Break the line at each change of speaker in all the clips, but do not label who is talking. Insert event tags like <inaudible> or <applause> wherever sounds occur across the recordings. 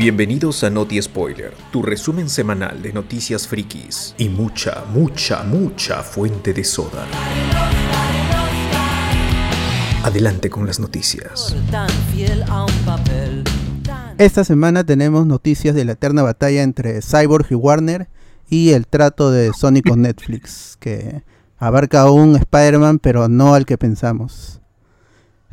Bienvenidos a Noti Spoiler, tu resumen semanal de noticias frikis y mucha, mucha, mucha fuente de soda. Adelante con las noticias.
Esta semana tenemos noticias de la eterna batalla entre Cyborg y Warner y el trato de Sony con Netflix, que abarca un Spider-Man, pero no al que pensamos.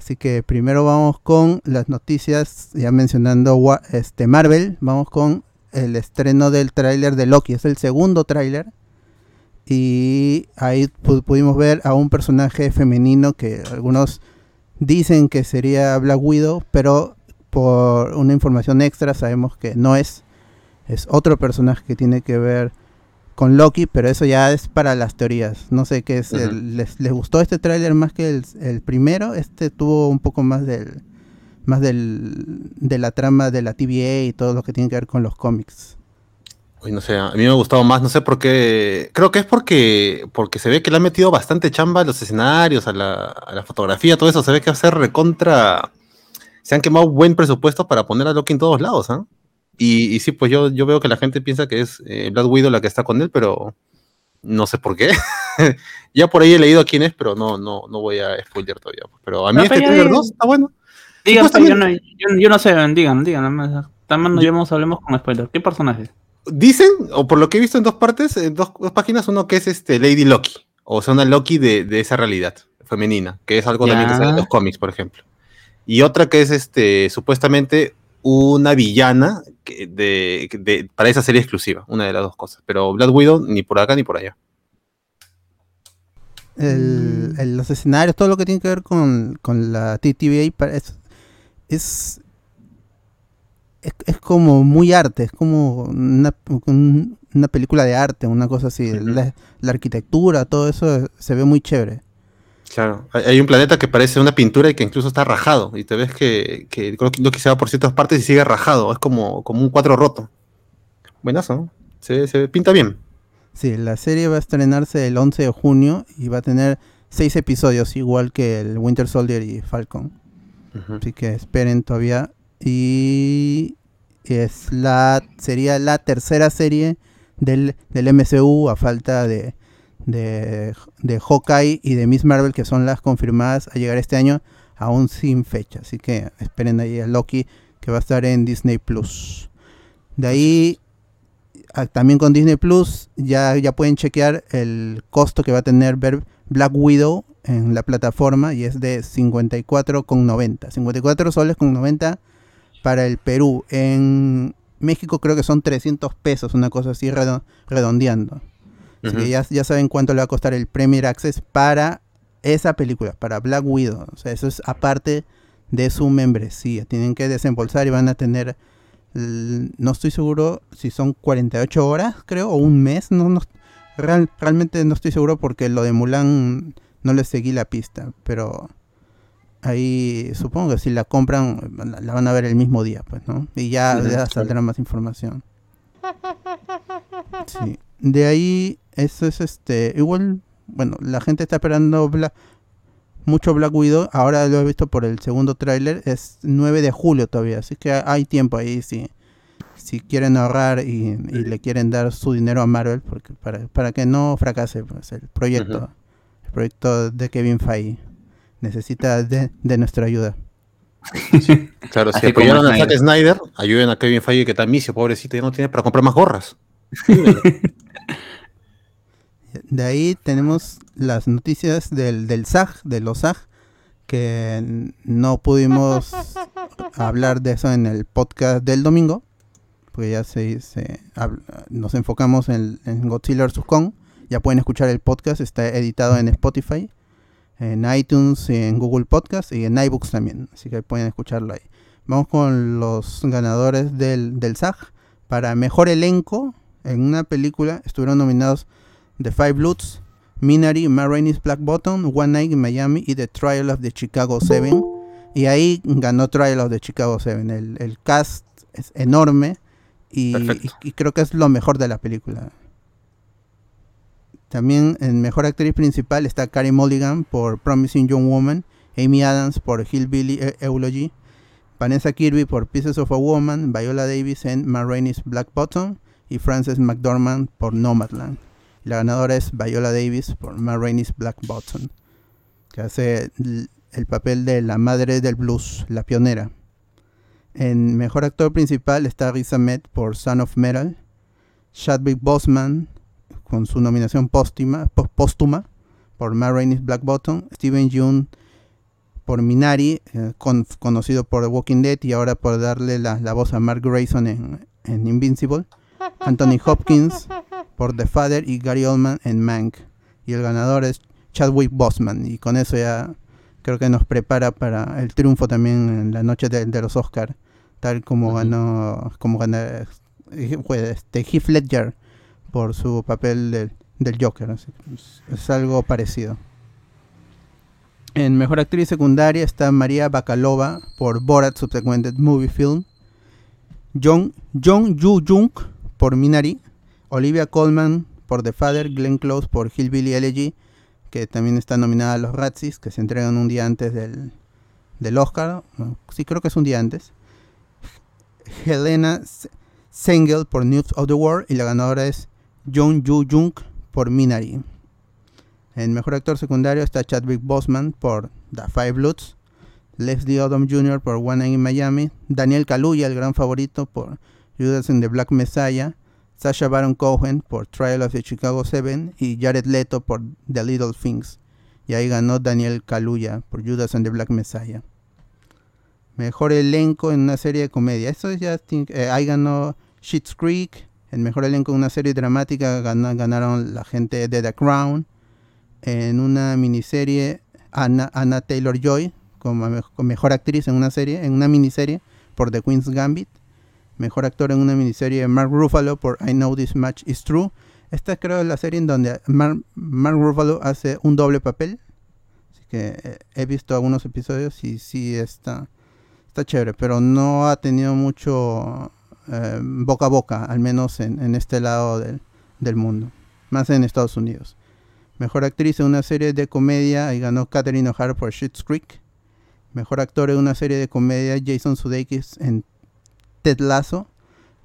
Así que primero vamos con las noticias, ya mencionando este Marvel, vamos con el estreno del tráiler de Loki, es el segundo tráiler. Y ahí pudimos ver a un personaje femenino que algunos dicen que sería Black Widow, pero por una información extra sabemos que no es. Es otro personaje que tiene que ver con Loki, pero eso ya es para las teorías. No sé qué es. les, gustó este tráiler más que el, primero? Este tuvo un poco más del más del, de la trama de la TVA y todo lo que tiene que ver con los cómics.
Uy, no sé, a mí me ha gustado más, no sé por qué. Creo que es porque, porque se ve que le han metido bastante chamba a los escenarios, a la, a la fotografía, todo eso. Se ve que va a ser recontra. Se han quemado buen presupuesto para poner a Loki en todos lados, ¿ah? Y, sí, pues yo, yo veo que la gente piensa que es eh, Black Widow la que está con él, pero no sé por qué. <laughs> ya por ahí he leído quién es, pero no, no, no voy a spoiler todavía. Pero a mí este trailer 2 está bueno.
Digan, yo, no, yo, no sé, digan, digan. También no llevamos, hablemos con spoiler. ¿Qué personaje?
Dicen, o por lo que he visto en dos partes, en dos, dos páginas, uno que es este Lady Loki, o sea, una Loki de, de esa realidad femenina, que es algo también que sale en los cómics, por ejemplo. Y otra que es este supuestamente una villana de, para esa serie exclusiva, una de las dos cosas. Pero Black Widow ni por acá ni por allá.
los escenarios, todo lo que tiene que ver con, la TTVA es, es, es, como muy arte, es como una, una película de arte, una cosa así. la, arquitectura, todo eso se ve muy chévere.
Claro, hay un planeta que parece una pintura y que incluso está rajado. Y te ves que, que que se va por ciertas partes y sigue rajado. Es como, como un cuadro roto. Buenazo, ¿no? Se, se pinta bien.
Sí, la serie va a estrenarse el 11 de junio y va a tener seis episodios, igual que el Winter Soldier y Falcon. Así que esperen todavía. Y es la sería la tercera serie del, del MCU a falta de de, de Hawkeye y de Miss Marvel, que son las confirmadas a llegar este año, aún sin fecha. Así que esperen ahí a Loki, que va a estar en Disney Plus. De ahí, también con Disney Plus, ya, ya pueden chequear el costo que va a tener ver Black Widow en la plataforma y es de 54,90. 54 soles con 90 para el Perú. En México creo que son 300 pesos, una cosa así redondeando ya, saben cuánto le va a costar el Premier Access para esa película, para Black Widow. O sea, eso es aparte de su membresía. Tienen que desembolsar y van a tener, no estoy seguro si son 48 horas, creo, o un mes. No, no realmente no estoy seguro porque lo de Mulan no les seguí la pista, pero ahí supongo que si la compran la van a ver el mismo día, pues, ¿no? Y ya, ya saldrá más información. Sí. De ahí, eso es este. Igual, bueno, la gente está esperando mucho Black Widow. Ahora lo he visto por el segundo tráiler. Es 9 de julio todavía. Así que hay tiempo ahí si, si quieren ahorrar y, le quieren dar su dinero a Marvel. Porque para, para que no fracase pues, el proyecto. El proyecto de Kevin Feige. Necesita de, nuestra ayuda. <laughs>
claro, si apoyaron a Zack Snyder, ayuden a Kevin Feige que está misio, pobrecito, ya no tiene para comprar más gorras.
De ahí tenemos las noticias del, del SAG, de los SAG, que no pudimos <laughs> hablar de eso en el podcast del domingo, porque ya se, nos enfocamos en, Godzilla vs. Kong. Ya pueden escuchar el podcast, está editado en Spotify, en iTunes, en Google Podcast y en iBooks también, así que pueden escucharlo ahí. Vamos con los ganadores del, del SAG. Para mejor elenco, en una película estuvieron nominados The Five Bloods, Minari, Marraine's Black Bottom, One Night in Miami y The Trial of the Chicago Seven. Y ahí ganó Trial of the Chicago Seven. El, cast es enorme y, creo que es lo mejor de la película. También en Mejor Actriz Principal está Carey Mulligan por Promising Young Woman, Amy Adams por Hillbilly e-, Eulogy, Vanessa Kirby por Pieces of a Woman, Viola Davis en Ma Rainey's Black Bottom y Frances McDormand por Nomadland. La ganadora es Viola Davis por Ma Rainey's Black Bottom, que hace el papel de la madre del blues, la pionera. En mejor actor principal está Riz Ahmed por Son of Metal, Chadwick Boseman con su nominación póstuma, por Ma Rainey's Black Bottom, Steven Yeun por Minari, eh, conocido por The Walking Dead y ahora por darle la, voz a Mark Grayson en, Invincible, Anthony Hopkins por The Father y Gary Oldman en Mank. Y el ganador es Chadwick Boseman y con eso ya creo que nos prepara para el triunfo también en la noche de, los Oscars, tal como ganó, como ganó eh, este, Heath Ledger por su papel del, del Joker. es, algo parecido. En Mejor Actriz Secundaria está María Bakalova por Borat Subsequent Movie Film. Jong, Jong Yu Jung por Minari. Olivia Colman por The Father. Glenn Close por Hillbilly Elegy, que también está nominada a los Razzies, que se entregan un día antes del, del Oscar. Sí, creo que es un día antes. Helena Sengel por News of the World y la ganadora es Jong Yu Jung por Minari. En mejor actor secundario está Chadwick Boseman por The Five Bloods, Leslie Odom Jr. por One Night in Miami, Daniel Kaluuya, el gran favorito, por Judas and the Black Messiah, Sasha Baron Cohen por Trial of the Chicago Seven y Jared Leto por The Little Things. Y ahí ganó Daniel Kaluuya por Judas and the Black Messiah. Mejor elenco en una serie de comedia. Eso ya eh, ahí ganó Schitt's Creek, el mejor elenco en una serie dramática ganaron la gente de The Crown. En una miniserie, Anna, Taylor Joy, como, mejor actriz en una serie, en una miniserie por The Queen's Gambit. Mejor actor en una miniserie, Mark Ruffalo por I Know This Match Is True. Esta creo es la serie en donde Mark, Ruffalo hace un doble papel. Así que eh, he visto algunos episodios y sí está, está chévere, pero no ha tenido mucho eh, boca a boca, al menos en, este lado del, mundo, más en Estados Unidos. Mejor actriz en una serie de comedia y ganó Catherine O'Hara por Schitt's Creek. Mejor actor en una serie de comedia Jason Sudeikis en Ted Lasso.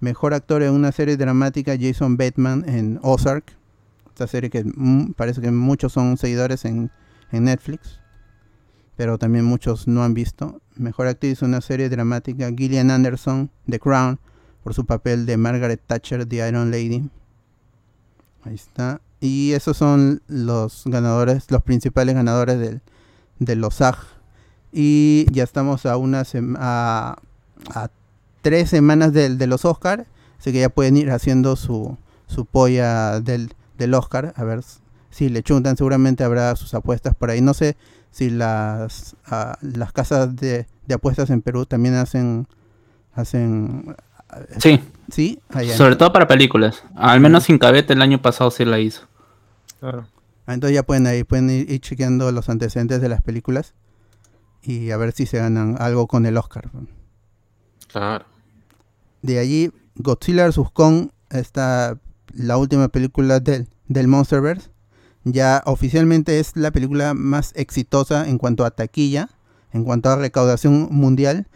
Mejor actor en una serie dramática Jason Bateman en Ozark. Esta serie que parece que muchos son seguidores en, en Netflix, pero también muchos no han visto. Mejor actriz en una serie dramática Gillian Anderson, The Crown, por su papel de Margaret Thatcher, The Iron Lady. Ahí está. Y esos son los ganadores, los principales ganadores del, de los SAG. Y ya estamos a una a, a, tres semanas de, de los Oscar. Así que ya pueden ir haciendo su, su polla del, del Oscar. A ver si le chuntan. Seguramente habrá sus apuestas por ahí. No sé si las, ah, las casas de, de apuestas en Perú también hacen hacen
Sí.
Sí,
sobre todo para películas. Al menos sin cabete el año pasado sí la hizo.
Claro. Ah, entonces ya pueden ahí pueden ir, chequeando los antecedentes de las películas y a ver si se ganan algo con el Oscar.
Claro.
De allí Godzilla vs Kong está la última película del, del Monsterverse. Ya oficialmente es la película más exitosa en cuanto a taquilla, en cuanto a recaudación mundial.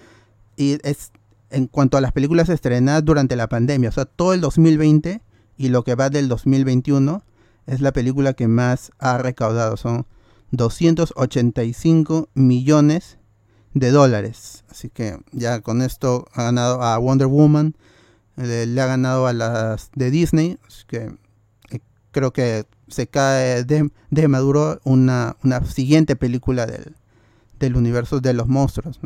Y es en cuanto a las películas estrenadas durante la pandemia, o sea, todo el 2020 y lo que va del 2021 es la película que más ha recaudado, son 285 millones de dólares. Así que ya con esto ha ganado a Wonder Woman, le, ha ganado a las de Disney, así que eh, creo que se cae de, maduro una, una, siguiente película del, del universo de los monstruos.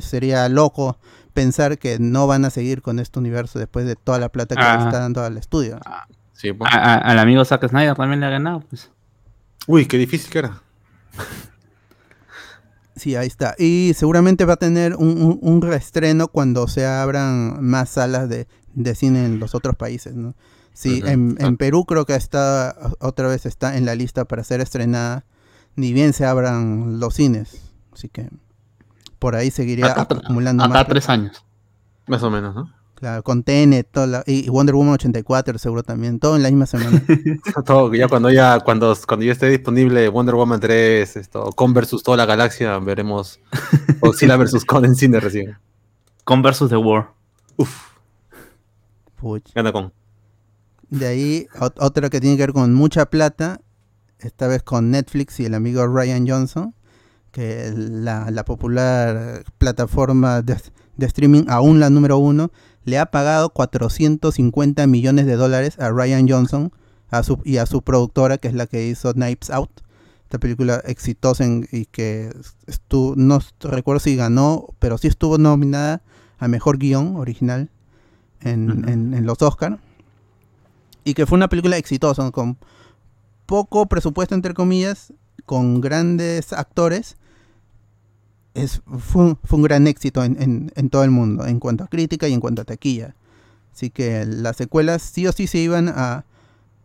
Sería loco pensar que no van a seguir con este universo después de toda la plata que le ah. está dando al estudio.
Ah, pues. al amigo Zack Snyder también le ha ganado, pues.
Uy, qué difícil que era.
Sí, ahí está. Y seguramente va a tener un, reestreno cuando se abran más salas de, cine en los otros países, ¿no? Sí, en, en, Perú creo que está otra vez está en la lista para ser estrenada, ni bien se abran los cines. Así que por ahí seguiría acumulando
más. Hasta tres años.
Más o menos, ¿no?
Claro, con Tenet toda la- y Wonder Woman 84 seguro también, todo en la misma semana. <laughs>
Todo, ya cuando ya, cuando, cuando ya esté disponible Wonder Woman 3, esto, Con versus toda la galaxia, veremos Godzilla versus Con en cine recién.
Con versus The War.
Puch.
Gana con.
De ahí, ot- otra que tiene que ver con mucha plata, esta vez con Netflix y el amigo Ryan Johnson, que la, la popular plataforma de, de streaming, aún la número uno, le ha pagado 450 millones de dólares a Ryan Johnson a su, y a su productora, que es la que hizo Knives Out. Esta película exitosa en- y que estuvo, no recuerdo si ganó, pero sí estuvo nominada a Mejor Guión Original en, en- en los Oscars y que fue una película exitosa, con poco presupuesto entre comillas, con grandes actores. Es, fue, un- gran éxito en, en- todo el mundo, en cuanto a crítica y en cuanto a taquilla. Así que las secuelas sí o sí se iban a,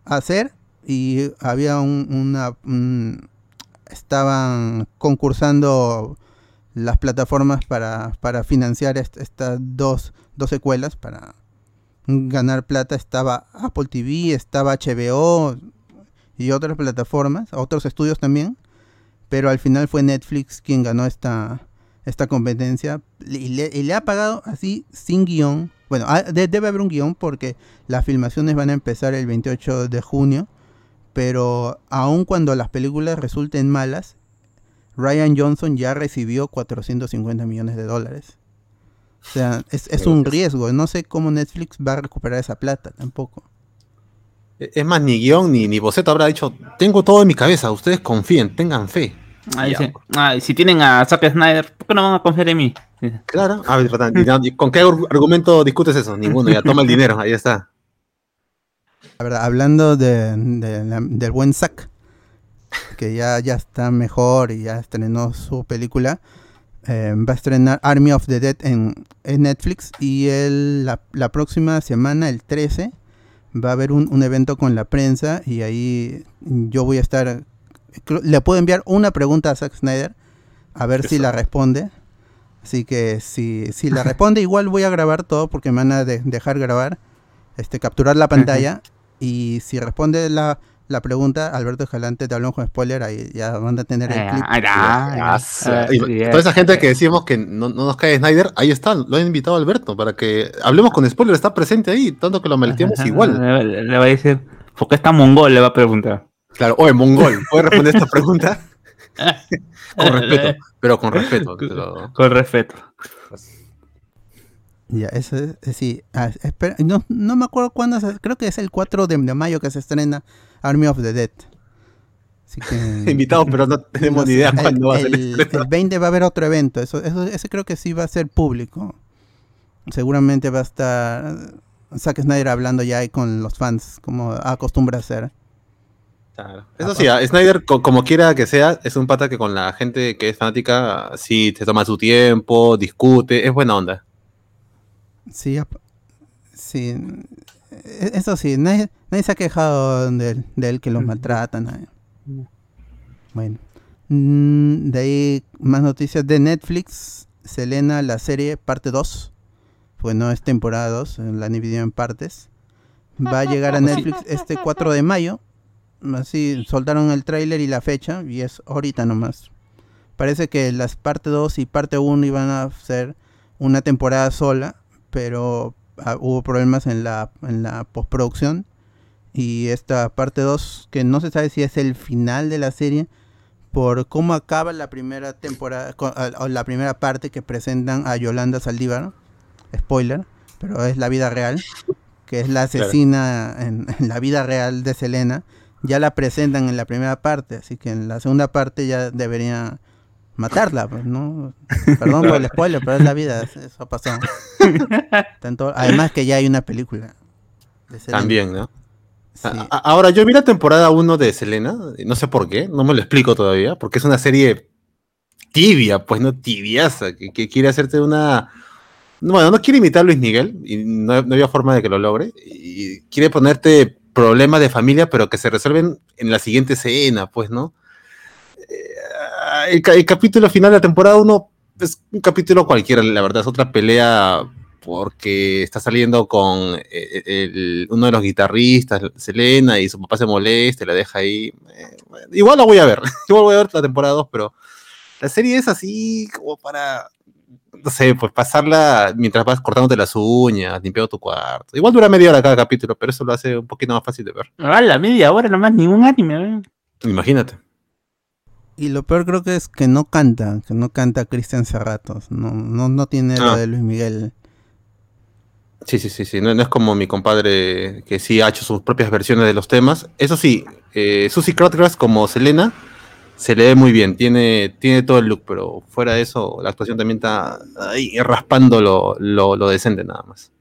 hacer y había un- una... un- estaban concursando las plataformas para, para financiar est- estas dos, dos secuelas, para ganar plata estaba Apple TV, estaba HBO y otras plataformas, otros estudios también, pero al final fue Netflix quien ganó esta, esta competencia y le, y le ha pagado así sin guion. Bueno, ah, de- debe haber un guion porque las filmaciones van a empezar el 28 de junio, pero aun cuando las películas resulten malas, Ryan Johnson ya recibió 450 millones de dólares. O sea, es, es un riesgo. No sé cómo Netflix va a recuperar esa plata tampoco.
E, Es más, ni guion ni, ni boceto habrá dicho, tengo todo en mi cabeza, ustedes confíen, tengan fe.
Ah,
Ya,
ah, y si tienen a Zack Snyder, ¿por qué no van a confiar en mí?
Claro. A ver, Fernando, ¿y no- y ¿con qué ar- argumento discutes eso? Ninguno, ya toma el dinero, ahí está.
La verdad, hablando de, del buen Zack, que ya, ya está mejor y ya estrenó su película, eh, va a estrenar Army of the Dead en, en Netflix y el, la, la próxima semana, el 13, va a haber un, un evento con la prensa y ahí yo voy a estar... Le puedo enviar una pregunta a Zack Snyder a ver si la responde. Así que si, si la responde, <laughs> igual voy a grabar todo porque me van a de- dejar grabar, este, capturar la pantalla. Y si responde la, la pregunta, Alberto Escalante, te hablamos con spoiler, ahí ya van a tener el
Ah,
clip.
ah,
Y
sí,
toda esa
eh.
gente que decimos que no, no nos cae Snyder, ahí está, lo han invitado Alberto para que hablemos con spoiler, está presente ahí, tanto que lo meleteamos
Ajá,
igual.
Le, le va a decir, ¿por qué está mongol? Le va a preguntar.
Claro, oye, mongol, ¿puedes responder esta pregunta? <laughs> <laughs> con respeto, pero con respeto. pero-
Con respeto.
Ya, eso es, eh, sí. ah, espera, no, no me acuerdo cuándo, creo que es el 4 de, de mayo que se estrena Army of the Dead. Así que... <laughs>
Invitados, pero no tenemos
no
ni idea cuándo va a ser
el,
el estreno.
el 20 va a haber otro evento, eso, eso, ese creo que sí va a ser público. Seguramente va a estar Zack Snyder hablando ya ahí con los fans, como acostumbra hacer.
Claro. Eso sí, a Snyder, co- como quiera que sea, es un pata que con la gente que es fanática, sí se toma su tiempo, discute, es buena onda.
Sí, sí. Eso sí, nadie, nadie se ha quejado de, de él que lo maltratan. Bueno. Mm, de ahí más noticias de Netflix. Selena, la serie parte 2. Pues no es temporada 2, eh, la han dividido en partes. Va a llegar a Netflix este 4 de mayo. Así soltaron el tráiler y la fecha y es ahorita nomás. Parece que las parte 2 y parte 1 iban a ser una temporada sola, pero ah, hubo problemas en la, en la postproducción. Y esta parte 2, que no se sabe si es el final de la serie, por cómo acaba la primera temporada, o la primera parte que presentan a Yolanda Saldívar, spoiler, pero es la vida real, que es la
Claro.
asesina en, <laughs> en la vida real de Selena, ya la presentan en la primera parte, así que en la segunda parte ya debería matarla, pues, ¿no? Perdón por el spoiler, pero es la vida, eso pasó. <laughs> Tanto, además que ya hay una película. de Selena.
También, ¿no?
Sí.
A- a- Ahora, yo vi la temporada 1 de Selena, no sé por qué, no me lo explico todavía, porque es una serie tibia, pues no tibiaza, que, que quiere hacerte una... Bueno, no quiere imitar a Luis Miguel, y no, no había forma de que lo logre, y quiere ponerte problemas de familia, pero que se resuelven en la siguiente escena, pues, ¿no? Eh, el, el capítulo final de la temporada 1 es un capítulo cualquiera, la verdad, es otra pelea porque está saliendo con eh, el- uno de los guitarristas, Selena, y su papá se molesta y la deja ahí. Eh, bueno, igual la voy a ver, <laughs> igual voy a ver la temporada 2, pero la serie es así como para, no sé, pues pasarla mientras vas cortándote las uñas, limpiando tu cuarto. Igual dura media hora cada capítulo, pero eso lo hace un poquito más fácil de ver.
A la media hora nomás, ningún anime. ¿eh?
Imagínate.
Y lo peor creo que es que no canta, que no canta Cristian Serratos. No, no, no tiene lo
Ah.
de Luis Miguel.
Sí, sí, sí, sí. No, no es como mi compadre que sí ha hecho sus propias versiones de los temas. Eso sí, eh, Susie Crotgrass como Selena se le ve muy bien, tiene, tiene todo el look, pero fuera de eso, la actuación también está ahí raspando lo, lo, lo decente nada más.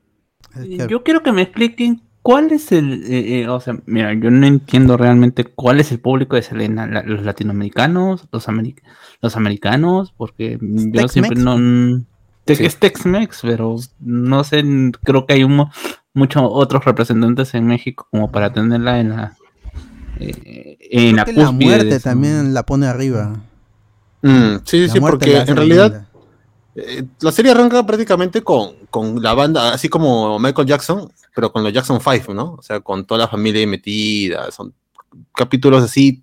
Que-
Yo quiero que me expliquen cuál es el. eh, eh, o sea, mira, yo no entiendo realmente cuál es el público de Selena. La- los latinoamericanos, los, ameri- los americanos, porque yo siempre no. te-
Sí.
Es Tex-Mex, pero no sé, creo que hay un, muchos otros representantes en México como para tenerla en la. eh, en
creo
la
que la muerte
su-
también la pone arriba.
Mm, sí,
La
sí,
muerte
porque en realidad
linda.
Eh, la serie arranca prácticamente con, con la banda, así como Michael Jackson, pero con los Jackson Five, ¿no? O sea, con toda la familia ahí metida, son capítulos así,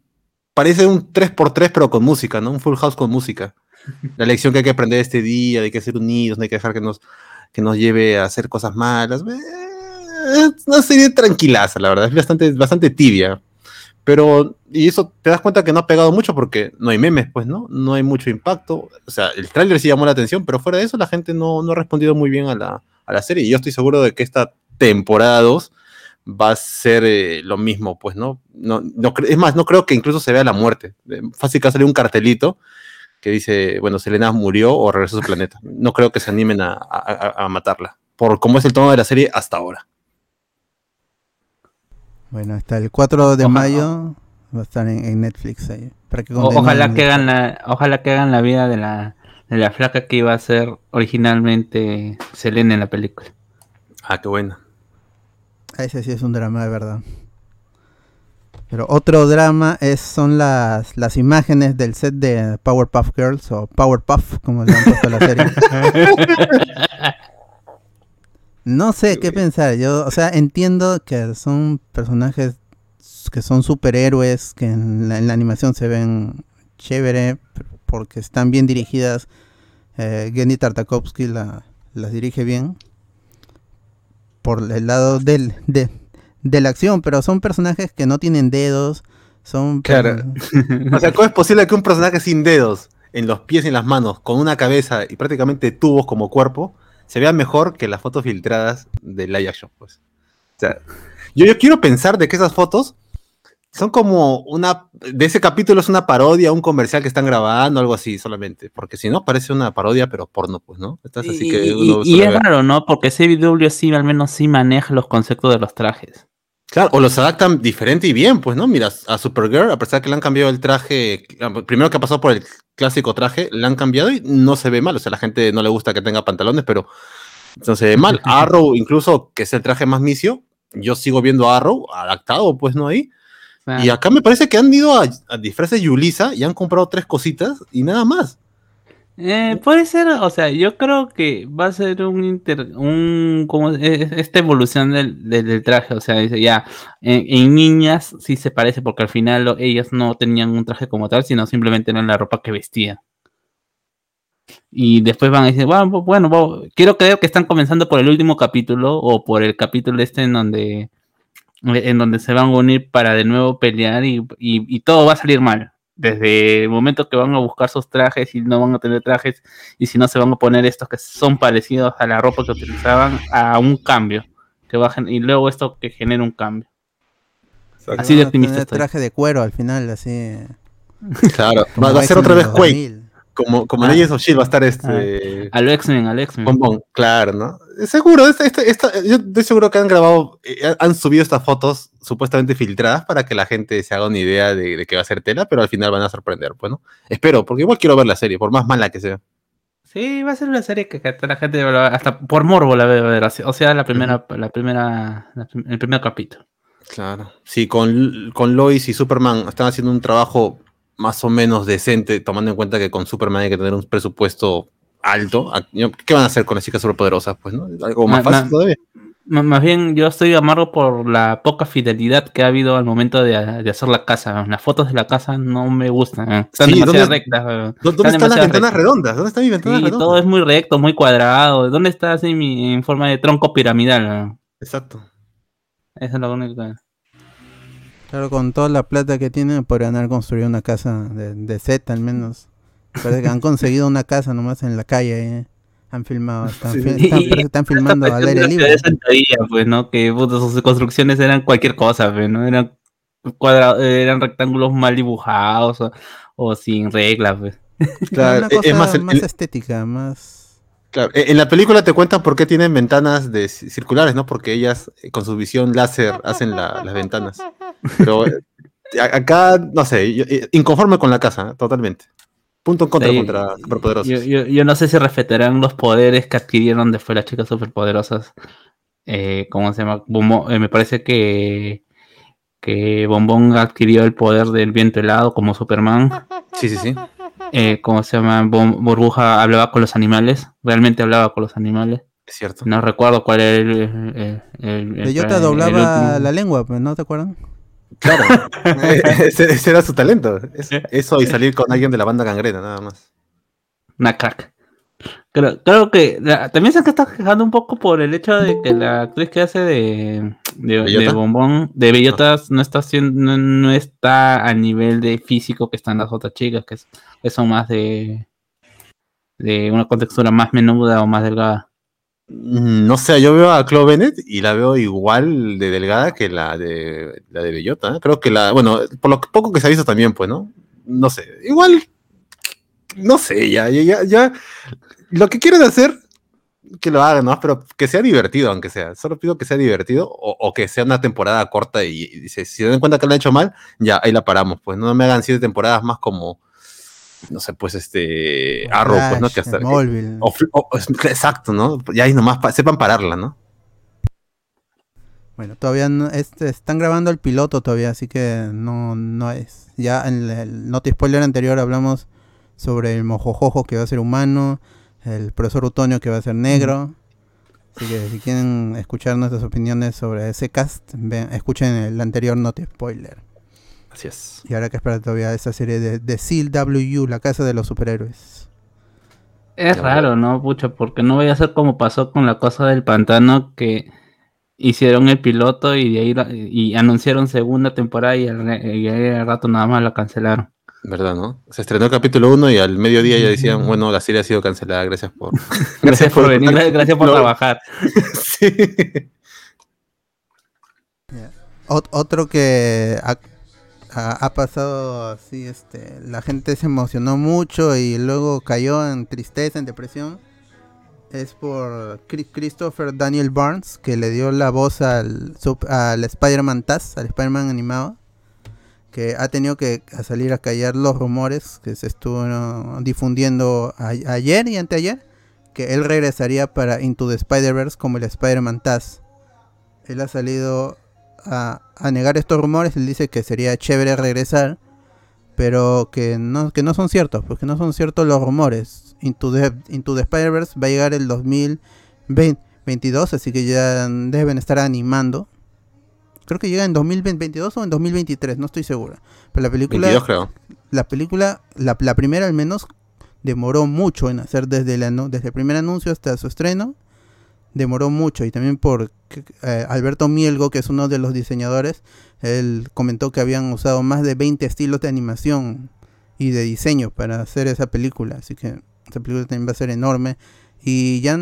parece un 3x3 pero con música, ¿no? Un full house con música. <laughs> La lección que hay que aprender este día, de que ser unidos, no hay que dejar que nos, que nos lleve a hacer cosas malas. Eh, Es una serie tranquilaza, la verdad, es bastante, bastante tibia. Pero, y eso te das cuenta que no ha pegado mucho porque no hay memes, pues, ¿no? No hay mucho impacto. O sea, el tráiler sí llamó la atención, pero fuera de eso la gente no, no ha respondido muy bien a la, a la serie. Y yo estoy seguro de que esta temporada 2 va a ser eh, lo mismo, pues, ¿no? no, no es más, no creo que incluso se vea la muerte. Fácil que va a salir un cartelito que dice, bueno, Selena murió o regresó a su planeta. No creo que se animen a- a- a matarla, por cómo es el tono de la serie hasta ahora.
Bueno, hasta el 4 de mayo va a estar en, en Netflix ahí. Para que
ojalá que hagan la, ojalá que hagan la vida de la, de la flaca que iba a ser originalmente Selena en la película.
Ah, qué buena.
Ah, Ese sí es un drama de verdad. Pero otro drama es, son las, las imágenes del set de Powerpuff Girls o Powerpuff, como le han puesto a la serie. <laughs> No sé qué pensar. Yo, o sea, entiendo que son personajes que son superhéroes, que en la, en la animación se ven chévere, porque están bien dirigidas. Eh, Gendy Tartakovsky la, las dirige bien. Por el lado del, de, de la acción, pero son personajes que no tienen dedos. Son
Claro. <laughs> O sea, ¿cómo es posible que un personaje sin dedos en los pies y en las manos, con una cabeza y prácticamente tubos como cuerpo, se vea mejor que las fotos filtradas de live action? Pues. O sea, yo, yo quiero pensar de que esas fotos son como una. De ese capítulo es una parodia, un comercial que están grabando, algo así solamente. Porque si no, parece una parodia, pero porno, pues, ¿no? Estás así
Y,
que
y-
uno
y
suele
es raro, ¿no? Porque CW sí, al menos sí maneja los conceptos de los trajes.
Claro, o los adaptan diferente y bien, pues, ¿no? Mira, a Supergirl, a pesar de que le han cambiado el traje, primero que ha pasado por el clásico traje, le han cambiado y no se ve mal. O sea, a la gente no le gusta que tenga pantalones, pero no se ve mal. <laughs> Arrow, incluso, que es el traje más misio, yo sigo viendo a Arrow adaptado, pues, ¿no? Ahí. Y acá me parece que han ido a, a disfraces Yulisa y han comprado tres cositas y nada más.
Eh, puede ser, o sea, yo creo que va a ser un inter, un como es- es- esta evolución del, del- traje, o sea, ya, en, niñas sí se parece porque al final ellas no tenían un traje como tal, sino simplemente era la ropa que vestían. Y después van a decir, bueno, bu- bueno, bu- quiero creer que están comenzando por el último capítulo o por el capítulo este en donde en donde se van a unir para de nuevo pelear y- y todo va a salir mal. Desde el momento que van a buscar sus trajes y no van a tener trajes y si no se van a poner estos que son parecidos a la ropa que utilizaban a un cambio que va a y luego esto que genera un cambio. Así de optimista
tener
estoy.
traje de cuero al final, así.
Claro, va, a ser otra vez Quake.
2000.
Como, como
Ah.
Legends of Shield va a estar este.
Al X-Men, al X-Men.
Bombón, claro, ¿no? Seguro, esta- esta- yo estoy seguro que han grabado, eh, han subido estas fotos supuestamente filtradas para que la gente se haga una idea de, de que va a ser tela, pero al final van a sorprender, pues, ¿no? Espero, porque igual quiero ver la serie, por más mala que sea.
Sí, va a ser una serie que, que la gente hasta por morbo la va a ver, así- o sea, la primera, la primera, la el primer capítulo.
Claro. Sí, con, con Lois y Superman están haciendo un trabajo más o menos decente, tomando en cuenta que con Superman hay que tener un presupuesto alto. a- yo- ¿Qué van a hacer con las chicas superpoderosas? Pues, ¿no? Algo más fácil todavía.
Más bien, yo estoy amargo por la poca fidelidad que ha habido al momento de, de hacer la casa. Las fotos de la casa no me gustan. Están
Sí,
demasiado
¿dónde-
rectas.
¿Dó- ¿Dónde
Están
están las ventanas
rectas.
redondas? ¿Dónde están mis ventanas
Sí,
redondas?
todo es muy recto, muy cuadrado. ¿Dónde está así mi, en forma de tronco piramidal?
Exacto.
Esa es la única.
Claro, con toda la plata que tienen podrían haber construido una casa de, de set al menos. Parece que han <laughs> conseguido una casa nomás en la calle. eh. Han filmado, están,
Sí.
fi- <laughs> están-
Y-
parece que están filmando al aire libre.
pues, ¿no? Que puta, sus construcciones eran cualquier cosa, pues, ¿no? Eran cuadrados, eran rectángulos mal dibujados o, o sin reglas, pues.
Claro,
una cosa
es más,
más
el-
estética, más...
Claro, e- en la película te cuentan por qué tienen ventanas de ci- circulares, ¿no? Porque ellas eh, con su visión láser hacen la- las ventanas. Pero eh, acá, no sé, eh, inconforme con la casa, totalmente. Punto en contra
Sí,
contra superpoderosos.
Yo, yo- yo no sé si respetarán los poderes que adquirieron después las chicas superpoderosas. Eh, ¿Cómo se llama? Eh, me parece que, que Bombón adquirió el poder del viento helado como Superman.
Sí, sí, sí.
Eh, ¿Cómo se llama? Bom- Burbuja hablaba con los animales. Realmente hablaba con los animales.
Es cierto.
No recuerdo cuál era el. el, el- el-
Bellota
el
doblaba la lengua, pues, ¿no te acuerdan?
Claro. <laughs> ese, ese era su talento. Es- eso y salir con alguien de la banda gangrena, nada más.
Una crack. Creo, creo que la- también se está quejando un poco por el hecho de que la actriz que hace de, de, bombón, de bellotas, no está haciendo, no, no está al nivel de físico que están las otras chicas, que, es- que son más de, de una contextura más menuda o más delgada.
Mm, No sé, yo veo a Chloe Bennett y la veo igual de delgada que la de la de Bellota. Creo que la, bueno, por lo poco que se ha visto también, pues, ¿no? No sé, igual, no sé, ya, ya, ya, ya, lo que quieren hacer, que lo hagan, ¿no? Pero que sea divertido, aunque sea. Solo pido que sea divertido o, o que sea una temporada corta y, y se- si se dan cuenta que lo han hecho mal, ya, ahí la paramos, pues. No me hagan siete temporadas más como, no sé, pues, este, Arrow, pues, ¿no? Que hasta, o o- exacto, ¿no? Ya ahí nomás pa- sepan pararla, ¿no?
Bueno, todavía no, este, están grabando el piloto todavía, así que no, no es. Ya en el noti spoiler anterior hablamos sobre el mojojojo que va a ser humano, el profesor Utonio que va a ser negro. Así que si quieren escuchar nuestras opiniones sobre ese cast, vean- escuchen el anterior noti spoiler.
Así es.
Y ahora que esperar todavía esa serie de, de CW, la casa de los superhéroes.
Es raro, ¿no? Pucha, porque no vaya a ser como pasó con la cosa del pantano que hicieron el piloto y de ahí la- y anunciaron segunda temporada y al, y ahí al rato nada más la cancelaron.
¿Verdad, no? Se estrenó el capítulo 1 y al mediodía ya decían, bueno, la serie ha sido cancelada, gracias por... <laughs> <laughs>
Gracias por venir, <laughs> gracias por
No.
trabajar.
sí.
Ot- otro que ha, ha- ha pasado así, este, la gente se emocionó mucho y luego cayó en tristeza, en depresión, es por Chri- Christopher Daniel Barnes, que le dio la voz al, al Spider-Man Taz, al Spider-Man animado, que ha tenido que salir a callar los rumores que se estuvieron difundiendo ayer y anteayer, que él regresaría para Into the Spider-Verse como el Spider-Man Taz. Él ha salido a, a negar estos rumores, él dice que sería chévere regresar, pero que no, que no son ciertos, porque no son ciertos los rumores. Into the, Into the Spider-Verse va a llegar el 2022, así que ya deben estar animando. Creo que llega en 2022 o en 2023, no estoy seguro. Pero la película,
22 creo.
la película, la, la primera al menos, demoró mucho en hacer desde, el desde el primer anuncio hasta su estreno. Demoró mucho y también por eh, Alberto Mielgo, que es uno de los diseñadores, él comentó que habían usado más de 20 estilos de animación y de diseño para hacer esa película. Así que esa película también va a ser enorme. Y ya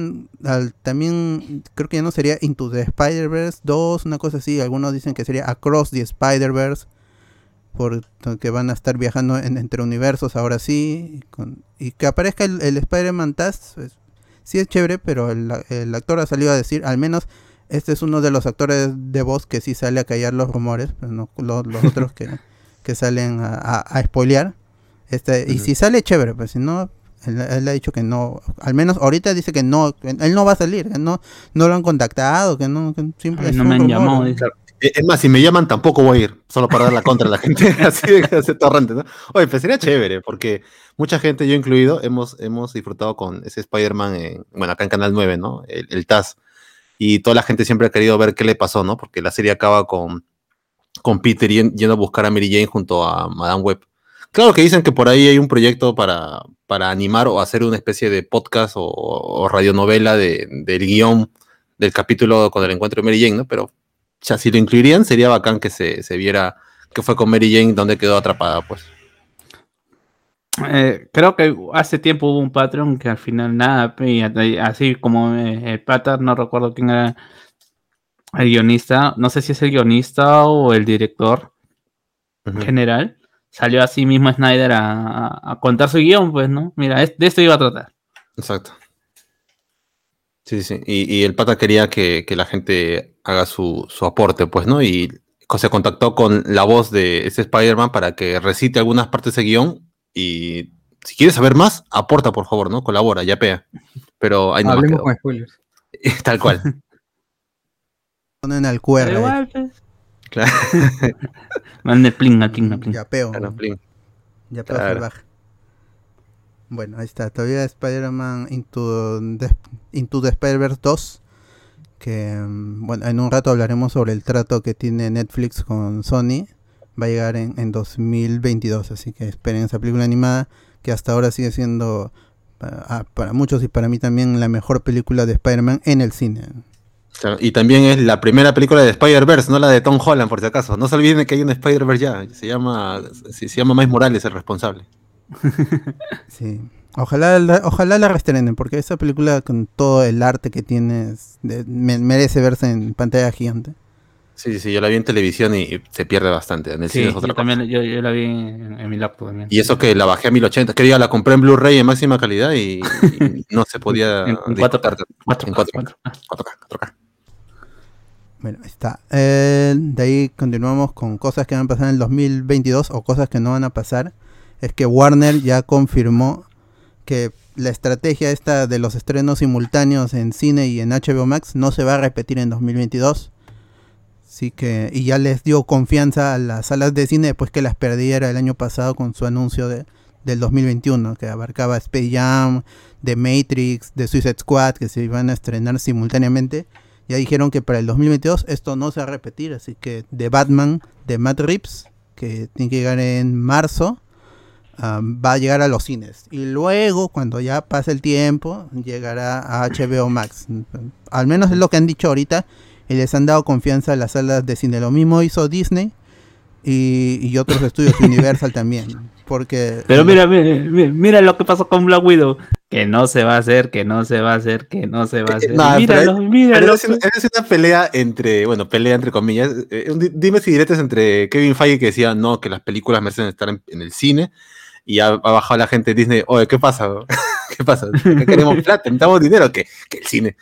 al- también creo que ya no sería Into the Spider-Verse 2, una cosa así. Algunos dicen que sería Across the Spider-Verse porque van a estar viajando en- entre universos ahora sí. y con- y que aparezca el, el Spider-Man Taz, pues, sí es chévere, pero el, el actor ha salido a decir, al menos este es uno de los actores de voz que sí sale a callar los rumores, pero no lo- los otros que, que salen a, a, a spoilear. Este, Y si sale, chévere, pues si no, él, él ha dicho que no, al menos ahorita dice que no, él no va a salir, que no, no lo han contactado, que no, que simple,
Ay, no me han llamado, dice.
Eh, Es más, si me llaman tampoco voy a ir, solo para dar la contra a la gente, <laughs> así de torrente, ¿no? Oye, pues sería chévere, porque mucha gente, yo incluido, hemos, hemos disfrutado con ese Spider-Man, en- bueno, acá en Canal 9, ¿no? El, el TAS. Y toda la gente siempre ha querido ver qué le pasó, ¿no? Porque la serie acaba con, con Peter yen- yendo a buscar a Mary Jane junto a Madame Web. Claro que dicen que por ahí hay un proyecto para, para animar o hacer una especie de podcast o, o radionovela de, del guion del capítulo con el encuentro de Mary Jane, ¿no? Pero si lo incluirían, sería bacán que se, se viera que fue con Mary Jane donde quedó atrapada, pues.
Eh, creo que hace tiempo hubo un Patreon que al final nada, y así como eh, el pata, no recuerdo quién era el guionista, no sé si es el guionista o el director general, salió así mismo Snyder a, contar su guion, pues, ¿no? Mira, es- de esto iba a tratar.
Exacto. Sí, sí. Y, y el pata quería que, que la gente haga su, su aporte, pues, ¿no? Y se contactó con la voz de ese Spider-Man para que recite algunas partes de ese guion. Y si quieres saber más, aporta, por favor, ¿no? Colabora, ya pea. Pero ahí no
Hablemos con spoilers. <laughs>
Tal cual. <laughs>
Ponen al.
Pero
ahí.
igual, pues,
Claro. <laughs>
mande plinga, plinga, plinga.
Yapeo.
Claro, plin.
Yapeo
claro.
salvaje. Bueno, ahí está. Todavía Spider-Man Into, the- Into the Spider-Verse 2. Que, mm, bueno, en un rato hablaremos sobre el trato que tiene Netflix con Sony. Va a llegar en, en 2022. Así que esperen esa película animada. Que hasta ahora sigue siendo, para, ah, para muchos y para mí también, la mejor película de Spider-Man en el cine.
Claro, Y también es la primera película de Spider-Verse, no la de Tom Holland, por si acaso. No se olviden que hay un Spider-Verse ya. Se llama, se, se llama Miles Morales, el responsable. <laughs>
Sí. Ojalá la, ojalá la restrenen, porque esa película con todo el arte que tiene es de- me- merece verse en pantalla gigante.
Sí, sí, yo la vi en televisión y se pierde bastante. En el
Sí,
cine es
yo
cosa.
también, yo, yo la vi en, en mi laptop también.
Y eso que la bajé a 1080, que diga, la compré en Blu-ray en máxima calidad y, y no se podía <laughs>
En- en
disfrutar
4K,
en
4K,
4K, 4K, 4K.
Bueno, está. Eh, de ahí continuamos con cosas que van a pasar en el 2022 o cosas que no van a pasar. Es que Warner ya confirmó que la estrategia esta de los estrenos simultáneos en cine y en HBO Max no se va a repetir en 2022. Así que, y ya les dio confianza a las salas de cine después que las perdiera el año pasado con su anuncio de, del 2021, que abarcaba Space Jam, The Matrix, The Suicide Squad, que se iban a estrenar simultáneamente. Ya dijeron que para el 2022 esto no se va a repetir, así que The Batman de Matt Reeves, que tiene que llegar en marzo, va a llegar a los cines. Y luego, cuando ya pase el tiempo, llegará a HBO Max. Al menos es lo que han dicho ahorita y les han dado confianza a las salas de cine. Lo mismo hizo Disney y, y otros estudios <laughs> Universal también. Porque
Pero mira, mira, mira, mira lo que pasó con Black Widow. Que no se va a hacer, que no se va a hacer, que no se va a hacer.
No,
Y míralo,
pero
míralo.
Pero es una, es una pelea entre, bueno, pelea entre comillas, eh, di- dime si diretes entre Kevin Feige que decía no, que las películas merecen estar en, en el cine y ha, ha bajado la gente de Disney, oye, ¿qué pasa? <laughs> ¿Qué pasa? ¿Que queremos <laughs> plata? ¿Necesitamos dinero? que Que el cine.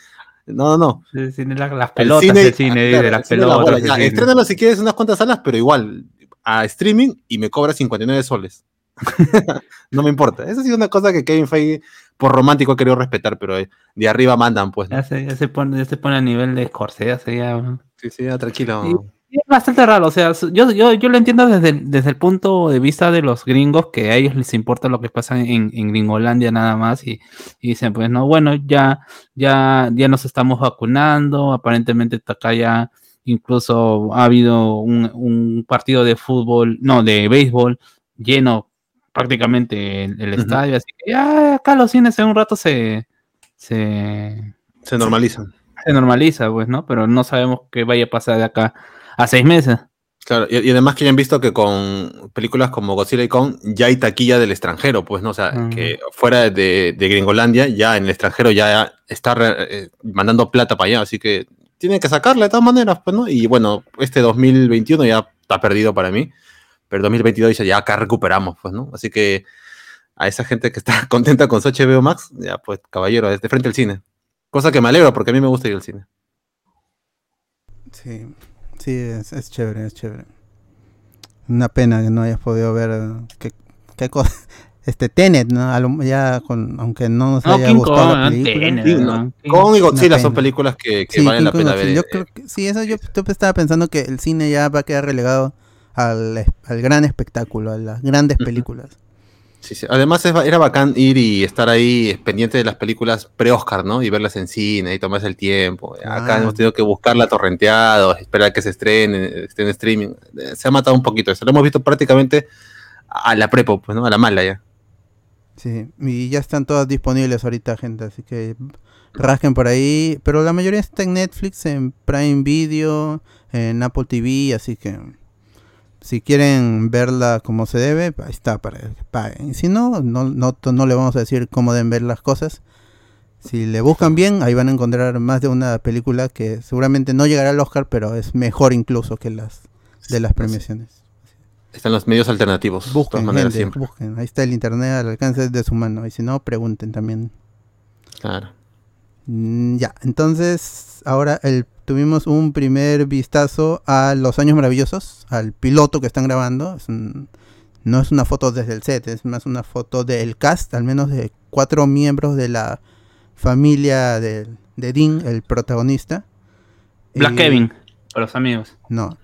No, no, no.
El cine, la- las
El
pelotas
cine-
del cine,
ah, claro,
las
el cine la
pelotas.
ya,
cine.
estrénalo si quieres unas cuantas salas, pero igual a streaming y me cobra 59 soles. <laughs> no me importa. Esa ha sido una cosa que Kevin Feige, por romántico, ha querido respetar, pero eh, de arriba mandan, pues. ¿no?
Ya se, ya se pone, ya se pone a nivel de Scorsese, ya.
Sí, sí, ya, tranquilo.
Y Es bastante raro, o sea, yo, yo, yo lo entiendo desde el, desde el punto de vista de los gringos, que a ellos les importa lo que pasa en, en Gringolandia nada más, y, y dicen, pues no, bueno, ya, ya, ya nos estamos vacunando, aparentemente acá ya incluso ha habido un, un partido de fútbol, no, de béisbol lleno prácticamente el, estadio, así que ya acá los cines en un rato se, se,
Se normalizan.
se normaliza, pues, ¿no? Pero no sabemos qué vaya a pasar de acá a seis meses.
Claro, y, y además que ya han visto que con películas como Godzilla y Kong ya hay taquilla del extranjero, pues, ¿no? O sea, que fuera de, de Gringolandia, ya en el extranjero ya está re- eh, mandando plata para allá, así que tienen que sacarla de todas maneras, pues, ¿no? Y bueno, este 2021 ya está perdido para mí, pero 2022 dice, ya acá recuperamos, pues, ¿no? Así que a esa gente que está <laughs> contenta con su HBO Max, ya, pues, caballero, desde frente al cine. Cosa que me alegro, porque a mí me gusta ir al cine.
Sí, sí, es, es chévere, es chévere. Una pena que no hayas podido ver eh, qué, qué cosa. <laughs> este Tenet, ¿no? A lo- ya con, aunque no nos
No,
haya
King
gustado
Kong,
la película.
Tenet,
Sí,
¿no?
Kong y Godzilla son películas que, que
Sí,
valen la
King
pena
Kong,
ver.
sí, yo
eh,
creo que- sí, eso yo, yo estaba pensando que el cine ya va a quedar relegado al, al gran espectáculo, a las grandes películas.
Sí, sí. Además es era bacán ir y estar ahí eh, pendiente de las películas pre-Oscar, ¿no? Y verlas en cine y tomarse el tiempo. Acá
Ah.
hemos tenido que buscarla torrenteado, esperar que se estrene, esté en streaming. Eh, Se ha matado un poquito eso. Lo hemos visto prácticamente a la prepo, pues, ¿no? A la mala ya.
Sí, y ya están todas disponibles ahorita, gente, así que rasquen por ahí. Pero la mayoría está en Netflix, en Prime Video, en Apple TV, así que si quieren verla como se debe, ahí está para que paguen. Si no, no, no, no le vamos a decir cómo deben ver las cosas. Si le buscan bien, ahí van a encontrar más de una película que seguramente no llegará al Oscar, pero es mejor incluso que las de las premiaciones.
Están los medios alternativos.
Busquen,
maneras,
gente,
siempre.
busquen. Ahí está el internet al alcance de su mano. Y si no, pregunten también.
Claro.
Mm, Ya, entonces ahora el, tuvimos un primer vistazo a Los Años Maravillosos, al piloto que están grabando. Es un- no es una foto desde el set, es más una foto del cast, al menos de cuatro miembros de la familia de, de Dean, el protagonista.
Black
Y-
Kevin, para los amigos.
No,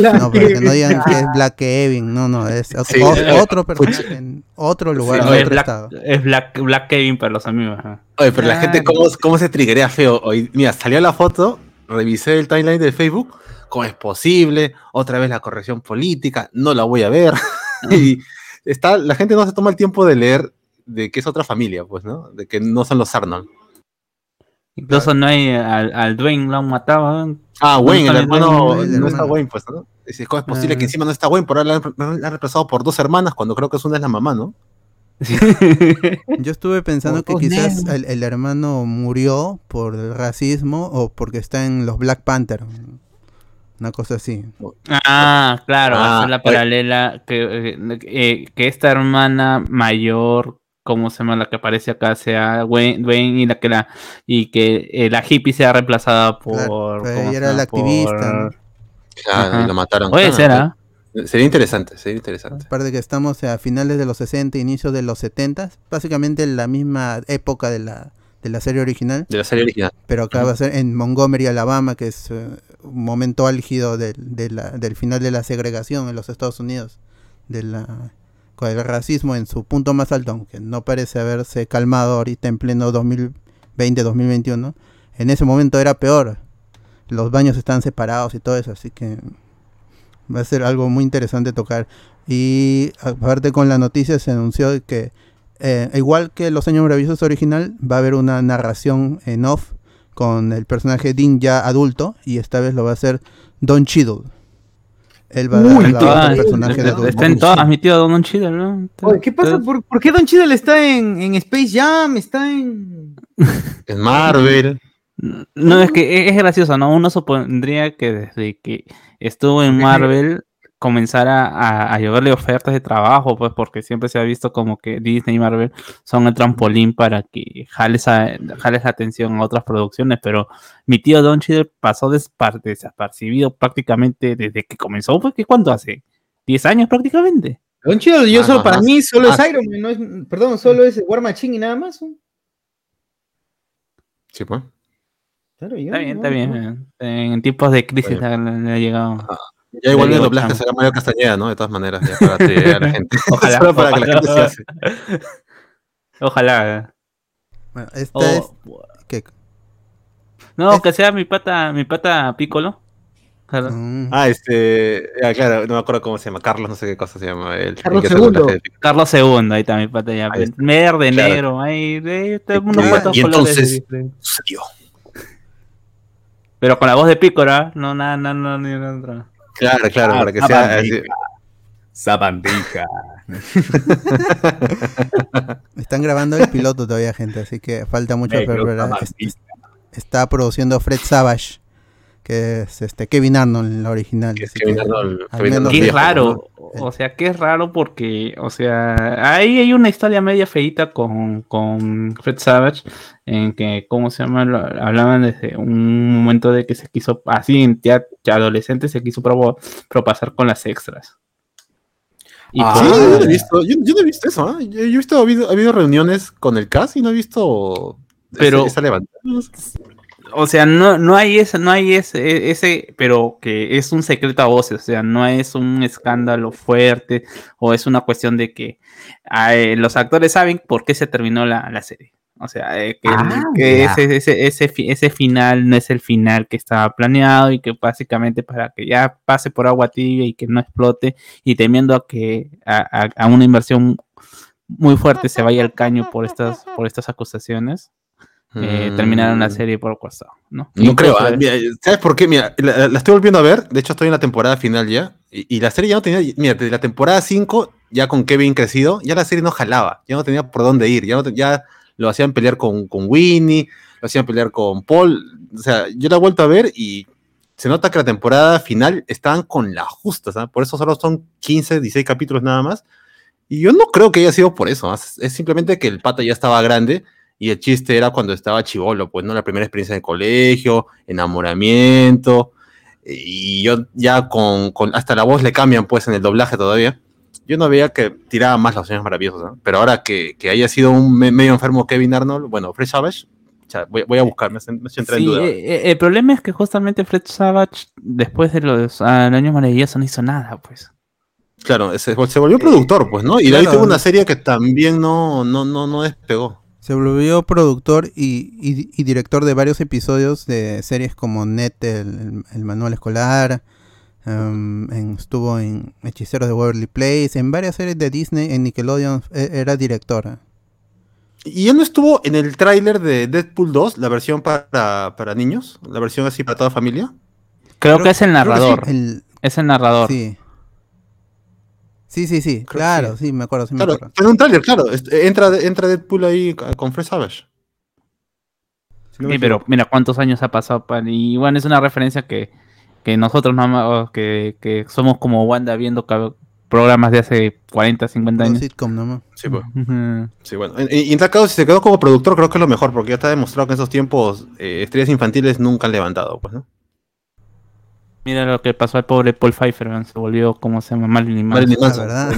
no, para que no digan que es <laughs> Black Kevin, no, no, es o-
Sí.
o- otro personaje en otro lugar,
Sí,
en
No, es,
otro
Black,
estado.
es Black, Black Kevin para los amigos. ajá.
Oye, pero la
Ah.
gente, ¿cómo, cómo se triguea feo? Hoy, mira, salió la foto, revisé el timeline de Facebook, ¿cómo es posible? Otra vez la corrección política, no la voy a ver. <laughs> y está, la gente no se toma el tiempo de leer de que es otra familia, pues, ¿no? De que no son los Arnold.
Incluso no hay al, al Dwayne lo han matado. ¿eh?
Ah, Wayne, el hermano, no está. Wayne, pues, ¿no? Dice, ¿cómo es posible
Ah.
que encima no está Wayne? Por ahora la han, la han reemplazado por dos hermanas, cuando creo que es una es la mamá, ¿no? <laughs>
Yo estuve pensando que quizás el, el hermano murió por el racismo o porque está en los Black Panther. Una cosa así.
Ah, claro, va a
Ah,
ser la paralela que, eh, eh, que esta hermana mayor, ¿cómo se llama la que aparece acá? Sea Wayne, Dwayne y la que la y que eh, la hippie sea reemplazada por.
Claro, pero
¿cómo
ella
se
era la activista,
Por-
¿no?
Claro,
Ajá.
y lo mataron.
Puede
Claro,
ser, ¿ah?
Sería interesante, sería interesante.
Aparte que estamos a finales de los 60, inicios de los 70, básicamente la misma época de la, de la serie original,
De la serie original.
pero acá va a ser en Montgomery, Alabama, que es eh, un momento álgido del, de la- del final de la segregación en los Estados Unidos, de la, el racismo en su punto más alto, aunque no parece haberse calmado ahorita en pleno 2020-2021. En ese momento era peor. Los baños están separados y todo eso, así que va a ser algo muy interesante tocar. Y aparte con la noticia se anunció que eh, igual que Los Años Maravillosos original, va a haber una narración en off con el personaje Dean ya adulto y esta vez lo va a hacer Don Cheadle. Él va a dar
Uy,
del personaje de
está, en todas, mi tío Don Chido, ¿no?
Oye, ¿qué pasa? ¿Por, por qué Don Cheadle está en, en Space Jam? Está en. <laughs>
En Marvel.
No, es que es, es gracioso, ¿no? Uno supondría que desde que estuvo en Marvel comenzara a, a llevarle ofertas de trabajo, pues porque siempre se ha visto como que Disney y Marvel son el trampolín para que jales, a- jales la atención a otras producciones, pero mi tío Don Cheadle pasó despar- desapercibido prácticamente desde que comenzó, pues ¿qué cuánto hace? ¿10 años prácticamente?
Don Cheadle, yo
Ah,
solo, para mí, solo es
Ah.
Iron Man, no es, perdón, solo es War Machine y nada más.
Sí, pues.
Claro, yo,
Está bien,
no,
está bien.
no.
En tiempos de crisis
Bueno.
le, le ha llegado.
Ya igual
Le
el doblaje será Mario Castañeda, ¿no? De todas maneras, ya para a la gente.
Ojalá, <laughs>
Solo para que la gente se
ojalá.
hace. <laughs>
Ojalá.
Bueno, esta
O-
es que
No,
Es-
que sea mi pata, mi pata Piccolo. Claro.
mm,
Ah, este. Ya, claro, no me acuerdo cómo se llama. Carlos, no sé qué cosa se llama. El,
Carlos II.
de-
Carlos II, ahí está mi pata ya.
Ahí está.
Verde,
Claro.
negro, ahí, de, de
Y-
unos
y-
cuantos
y
colores
entonces-.
Pero con la voz de Piccolo, ¿ah? no nada, nada, nada, nada.
Claro, claro,
Ah,
para que
ah,
sea. así-
Sabandija. <laughs>
están grabando el piloto todavía, gente, así que falta mucho
sabandija.
Está produciendo Fred Savage, que es este Kevin Arnold en la original.
que es
así
Kevin
que
Arnold-
al
Kevin
menos
Arnold
Qué
viejo,
raro,
¿no?
o sea, qué raro porque, o sea, ahí hay una historia media feita con, con Fred Savage, en que, ¿cómo se llama? Lo- Hablaban desde un momento de que se quiso, así en teatro, adolescente se quiso probo- propasar con las extras. Y
Ah,
Sí,
por-
yo no he visto, yo, yo no he visto eso, ¿ah? Yo, yo he visto, ha habido, ha habido reuniones con el cast y no he visto
Pero-
esa.
O sea, no, no hay ese, no hay ese, ese, pero que es un secreto a voces, o sea, no es un escándalo fuerte, o es una cuestión de que eh, los actores saben por qué se terminó la, la serie. O sea, eh, que,
Ah,
que ese, ese, ese, ese final no es el final que estaba planeado y que básicamente para que ya pase por agua tibia y que no explote y temiendo a que a, a- a una inversión muy fuerte se vaya al caño por estas, por estas acusaciones, eh,
Mm.
terminaron la serie por costado, ¿no?
No creo, ah, mira, ¿sabes por qué? Mira, la, la estoy volviendo a ver, de hecho estoy en la temporada final ya, y, y la serie ya no tenía, mira, desde la temporada 5, ya con Kevin crecido, ya la serie no jalaba, ya no tenía por dónde ir, ya, no te- ya lo hacían pelear con, con Winnie, lo hacían pelear con Paul, o sea, yo la he vuelto a ver y se nota que la temporada final estaban con la justa, ¿sabes? por eso solo son 15, 16 capítulos nada más, y yo no creo que haya sido por eso, ¿ah? es es simplemente que el pata ya estaba grande, y el chiste era cuando estaba chivolo, pues, ¿no? La primera experiencia en el colegio, enamoramiento. Y yo ya con, con- hasta la voz le cambian, pues, en el doblaje todavía. Yo no veía que tiraba más los sueños maravillosos, ¿no? Pero ahora que, que haya sido un me- medio enfermo Kevin Arnold, bueno, Fresh Savage, voy, voy a buscar, me, me entrando
Sí,
en duda.
eh, eh, el problema es que justamente Fred Savage, después de los ah, años maravillosos, no hizo nada, pues.
Claro, se, se volvió productor, pues, ¿no? Y de ahí
claro.
tuvo una serie que también no, no, no, no despegó.
Se volvió productor y, y- y director de varios episodios de series como Net, el, el- manual escolar. em, en- estuvo en Hechiceros de Waverly Place. En varias series de Disney, en Nickelodeon, e- era director.
¿Y él no estuvo en el tráiler de Deadpool 2, la versión para, para niños? La versión así para toda familia.
Creo, que es el
sí.
narrador.
El-
Es el narrador.
sí. Sí, sí, sí.
Creo
Claro, sí. me acuerdo, sí me
Claro,
acuerdo.
en un tráiler, claro. Entra, entra Deadpool ahí con Fresh Savage. Si no me
Sí, pero mira cuántos años ha pasado. pa- Y bueno, es una referencia que, que nosotros nada más, o que, que somos como Wanda viendo programas de hace 40, 50
Un
años.
sitcom nomás.
Sí, pues. Sí, bueno. En- Y en tal caso, si se quedó como productor, creo que es lo mejor, porque ya está demostrado que en esos tiempos eh, estrellas infantiles nunca han levantado, pues, ¿no?
Mira lo que pasó al pobre Paul Pfeiffer, se volvió como se llama Marilyn Manson.
Marilyn Manson.
¿verdad?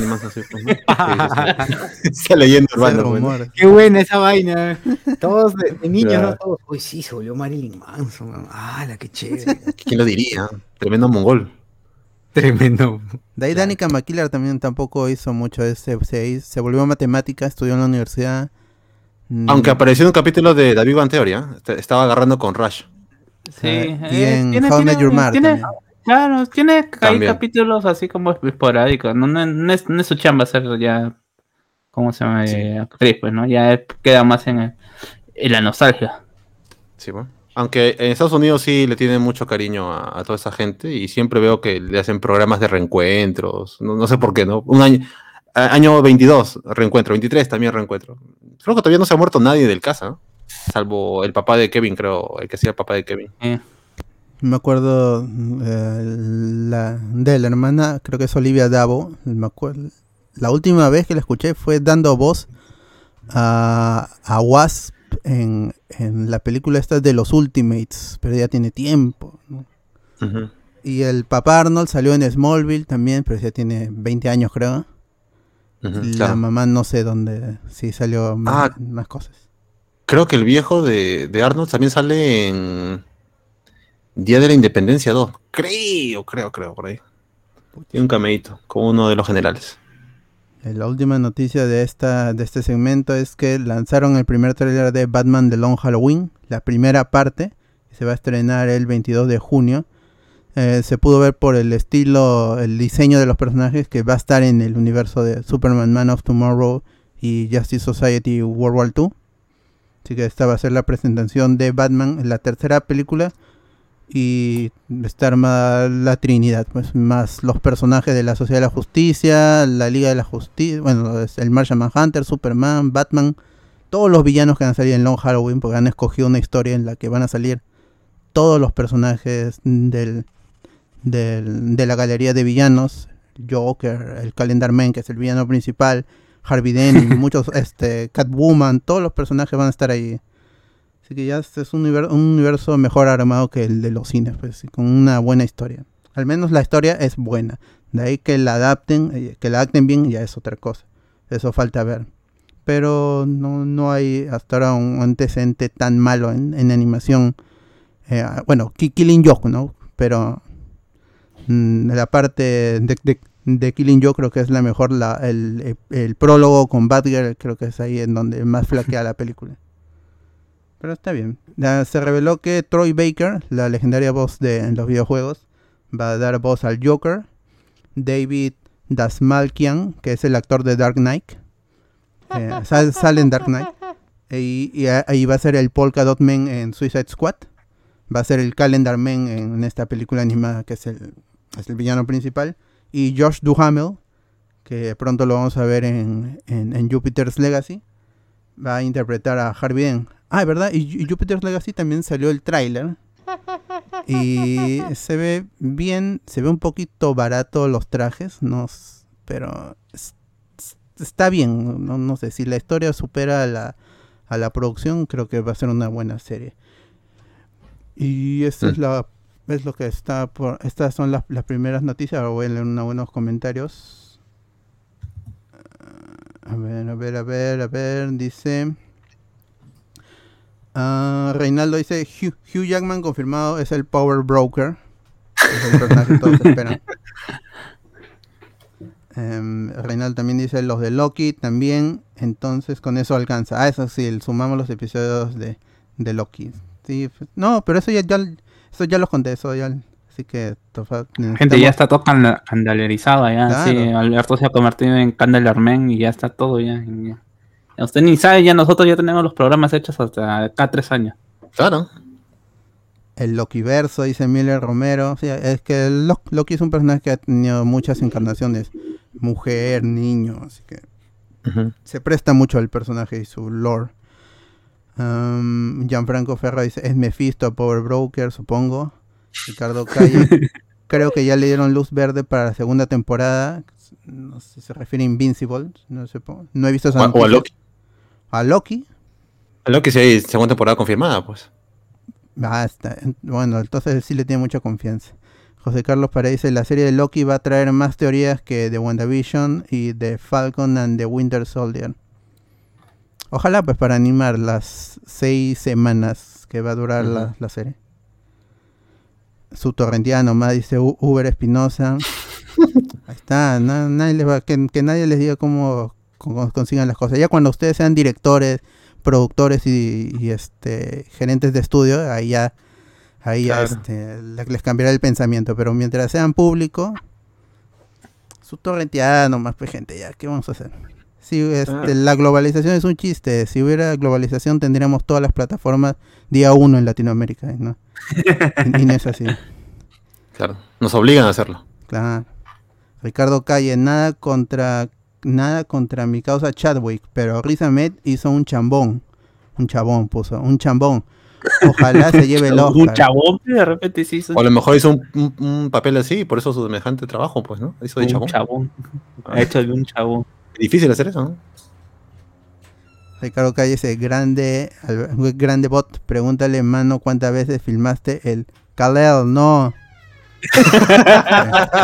Esa leyenda urbana, pues.
Qué buena esa vaina. Todos de, de niños. ¿no? Todos. Uy, sí, se volvió Marilyn Manson. man. Ah, la que chévere.
¿Quién lo diría? Tremendo mongol.
Tremendo.
De ahí Danica McKillar también tampoco hizo mucho. ese se, se volvió matemática, estudió en la universidad. Mm,
Aunque apareció en un capítulo de David Van Theory. Est- Estaba agarrando con Rush.
Sí,
y
eh,
en
tiene-
How
tiene-
Your Mother
tiene-. Claro, tiene hay
También.
capítulos así como esporádicos. No, no, no es, no es su chamba ser ya. ¿Cómo se llama?
Sí.
Eh, actriz, pues, ¿no? Ya queda más en, el- en la nostalgia.
Sí, bueno. Aunque en Estados Unidos sí le tienen mucho cariño a, a toda esa gente y siempre veo que le hacen programas de reencuentros. No, no sé por qué, ¿no? Un año, año 22, reencuentro. 23 también reencuentro. Creo que todavía no se ha muerto nadie del casa, ¿no? Salvo el papá de Kevin, creo. El que hacía el papá de Kevin.
Eh,
Me acuerdo eh, la, de la hermana, creo que es Olivia Davo. Me acuerdo, la última vez que la escuché fue dando voz a, a Wasp en, en la película esta de los Ultimates, pero ya tiene tiempo. ¿no? Y el papá Arnold salió en Smallville también, pero ya tiene 20 años creo.
Claro.
La mamá no sé dónde, sí salió más,
Ah.
más cosas.
Creo que el viejo de, de Arnold también sale en Día de la Independencia 2. Creo, creo, creo, por ahí. Tiene un cameíto, como uno de los generales.
Eh, La última noticia de esta de este segmento es que lanzaron el primer tráiler de Batman The Long Halloween, la primera parte, que se va a estrenar el 22 de junio. Eh, se pudo ver por el estilo, el diseño de los personajes que va a estar en el universo de Superman Man of Tomorrow y Justice Society World War II. Así que esta va a ser la presentación de Batman la tercera película y está armada la Trinidad, pues más los personajes de la Sociedad de la Justicia, la Liga de la Justicia, bueno, el Martian Manhunter, Superman, Batman, todos los villanos que van a salir en Long Halloween, porque han escogido una historia en la que van a salir todos los personajes del- de la galería de villanos, Joker, el Calendar Man, que es el villano principal, Harvey Dent, muchos, <laughs> este, Catwoman, todos los personajes van a estar ahí. Así que ya este es un, univer- un universo mejor armado que el de los cines, pues, con una buena historia. Al menos la historia es buena. De ahí que la adapten, eh, que la adapten bien, ya es otra cosa. Eso falta ver. Pero no, no hay hasta ahora un antecedente tan malo en, en animación. Eh, bueno, Ki- Killing Joke, ¿no? Pero mm, la parte de, de- de Killing Joke creo que es la mejor. La, el, el- prólogo con Batgirl creo que es ahí en donde más flaquea la película. Pero está bien. Se reveló que Troy Baker, la legendaria voz de en los videojuegos, va a dar voz al Joker. David Dasmalkian, que es el actor de Dark Knight, eh, sal- sale en Dark Knight. Y, y ahí va a ser el Polka Dot Man en Suicide Squad. Va a ser el Calendar Man en esta película animada que es el, es el villano principal. Y Josh Duhamel, que pronto lo vamos a ver en, en- en Jupiter's Legacy, va a interpretar a Harvey Dent. Ah, es verdad, y, y Jupiter's Legacy también salió el tráiler. Y <laughs> se ve bien, se ve un poquito barato los trajes, no, pero es- es- está bien. No, no sé, si la historia supera a la, a la producción, creo que va a ser una buena serie. Y esta es
Mm.
la es lo que está por estas son las, las primeras noticias ahora voy a leer unos buenos comentarios a ver a ver a ver a ver dice ah, Reinaldo dice Hugh, Hugh Jackman confirmado es el Power Broker es el personaje que todos esperan. <laughs> Em, Reinaldo también dice los de Loki también entonces con eso alcanza ah eso sí sumamos los episodios de, de Loki. Sí, pues, no pero eso ya, ya eso ya los conté eso ya así que tofa-
Gente, ya está todo escandalerizado ya.
Claro.
Sí, Alberto se ha convertido en Candelarmen y ya está todo ya. Usted ni sabe, ya nosotros ya tenemos los programas hechos hasta cada tres años.
Claro.
El Loki verso, dice Miller Romero. Sí, es que el Loki es un personaje que ha tenido muchas encarnaciones. Mujer, niño, así que se presta mucho al personaje y su lore. Um, Gianfranco Ferra dice, es Mephisto, Power Broker, supongo. Ricardo <laughs> Calle, creo que ya le dieron luz verde para la segunda temporada. No sé si se refiere a Invincible. No, sé, no he visto esa
O, o a. Loki.
A Loki.
A Loki sí hay segunda temporada confirmada, pues.
Basta. Bueno, entonces sí le tiene mucha confianza. José Carlos Paredes dice, la serie de Loki va a traer más teorías que de WandaVision y de Falcon and the Winter Soldier. Ojalá pues para animar las seis semanas que va a durar la, la serie. Su torrentiano más dice U- Uber Espinosa. <laughs> Ahí está, na- nadie les va, que, que nadie les diga cómo, cómo consigan las cosas. Ya cuando ustedes sean directores, productores y, y, este gerentes de estudio, ahí ya, ahí ya este, le- les cambiará el pensamiento. Pero mientras sean público, su torrenteada más pues gente, ya, ¿qué vamos a hacer? Si este,
Claro.
la globalización es un chiste, si hubiera globalización tendríamos todas las plataformas día uno en Latinoamérica, ¿no? y, y no es así. <laughs>
Claro. Nos obligan a hacerlo.
Claro. Ricardo Calle, nada contra nada contra mi causa Chadwick, pero Riz Ahmed hizo un chambón. Un chabón puso, un chambón. Ojalá se <laughs> lleve el
Un
Oscar.
chabón que de repente sí hizo
O a lo mejor hizo un, un- un papel así, y por eso su semejante trabajo, pues, ¿no? Hizo de
un
chabón.
chabón. Ha hecho de un chabón.
Difícil hacer eso, ¿no?
Ricardo Calle dice, grande, al- grande bot, pregúntale, mano, cuántas veces filmaste el Kalel, no. <laughs>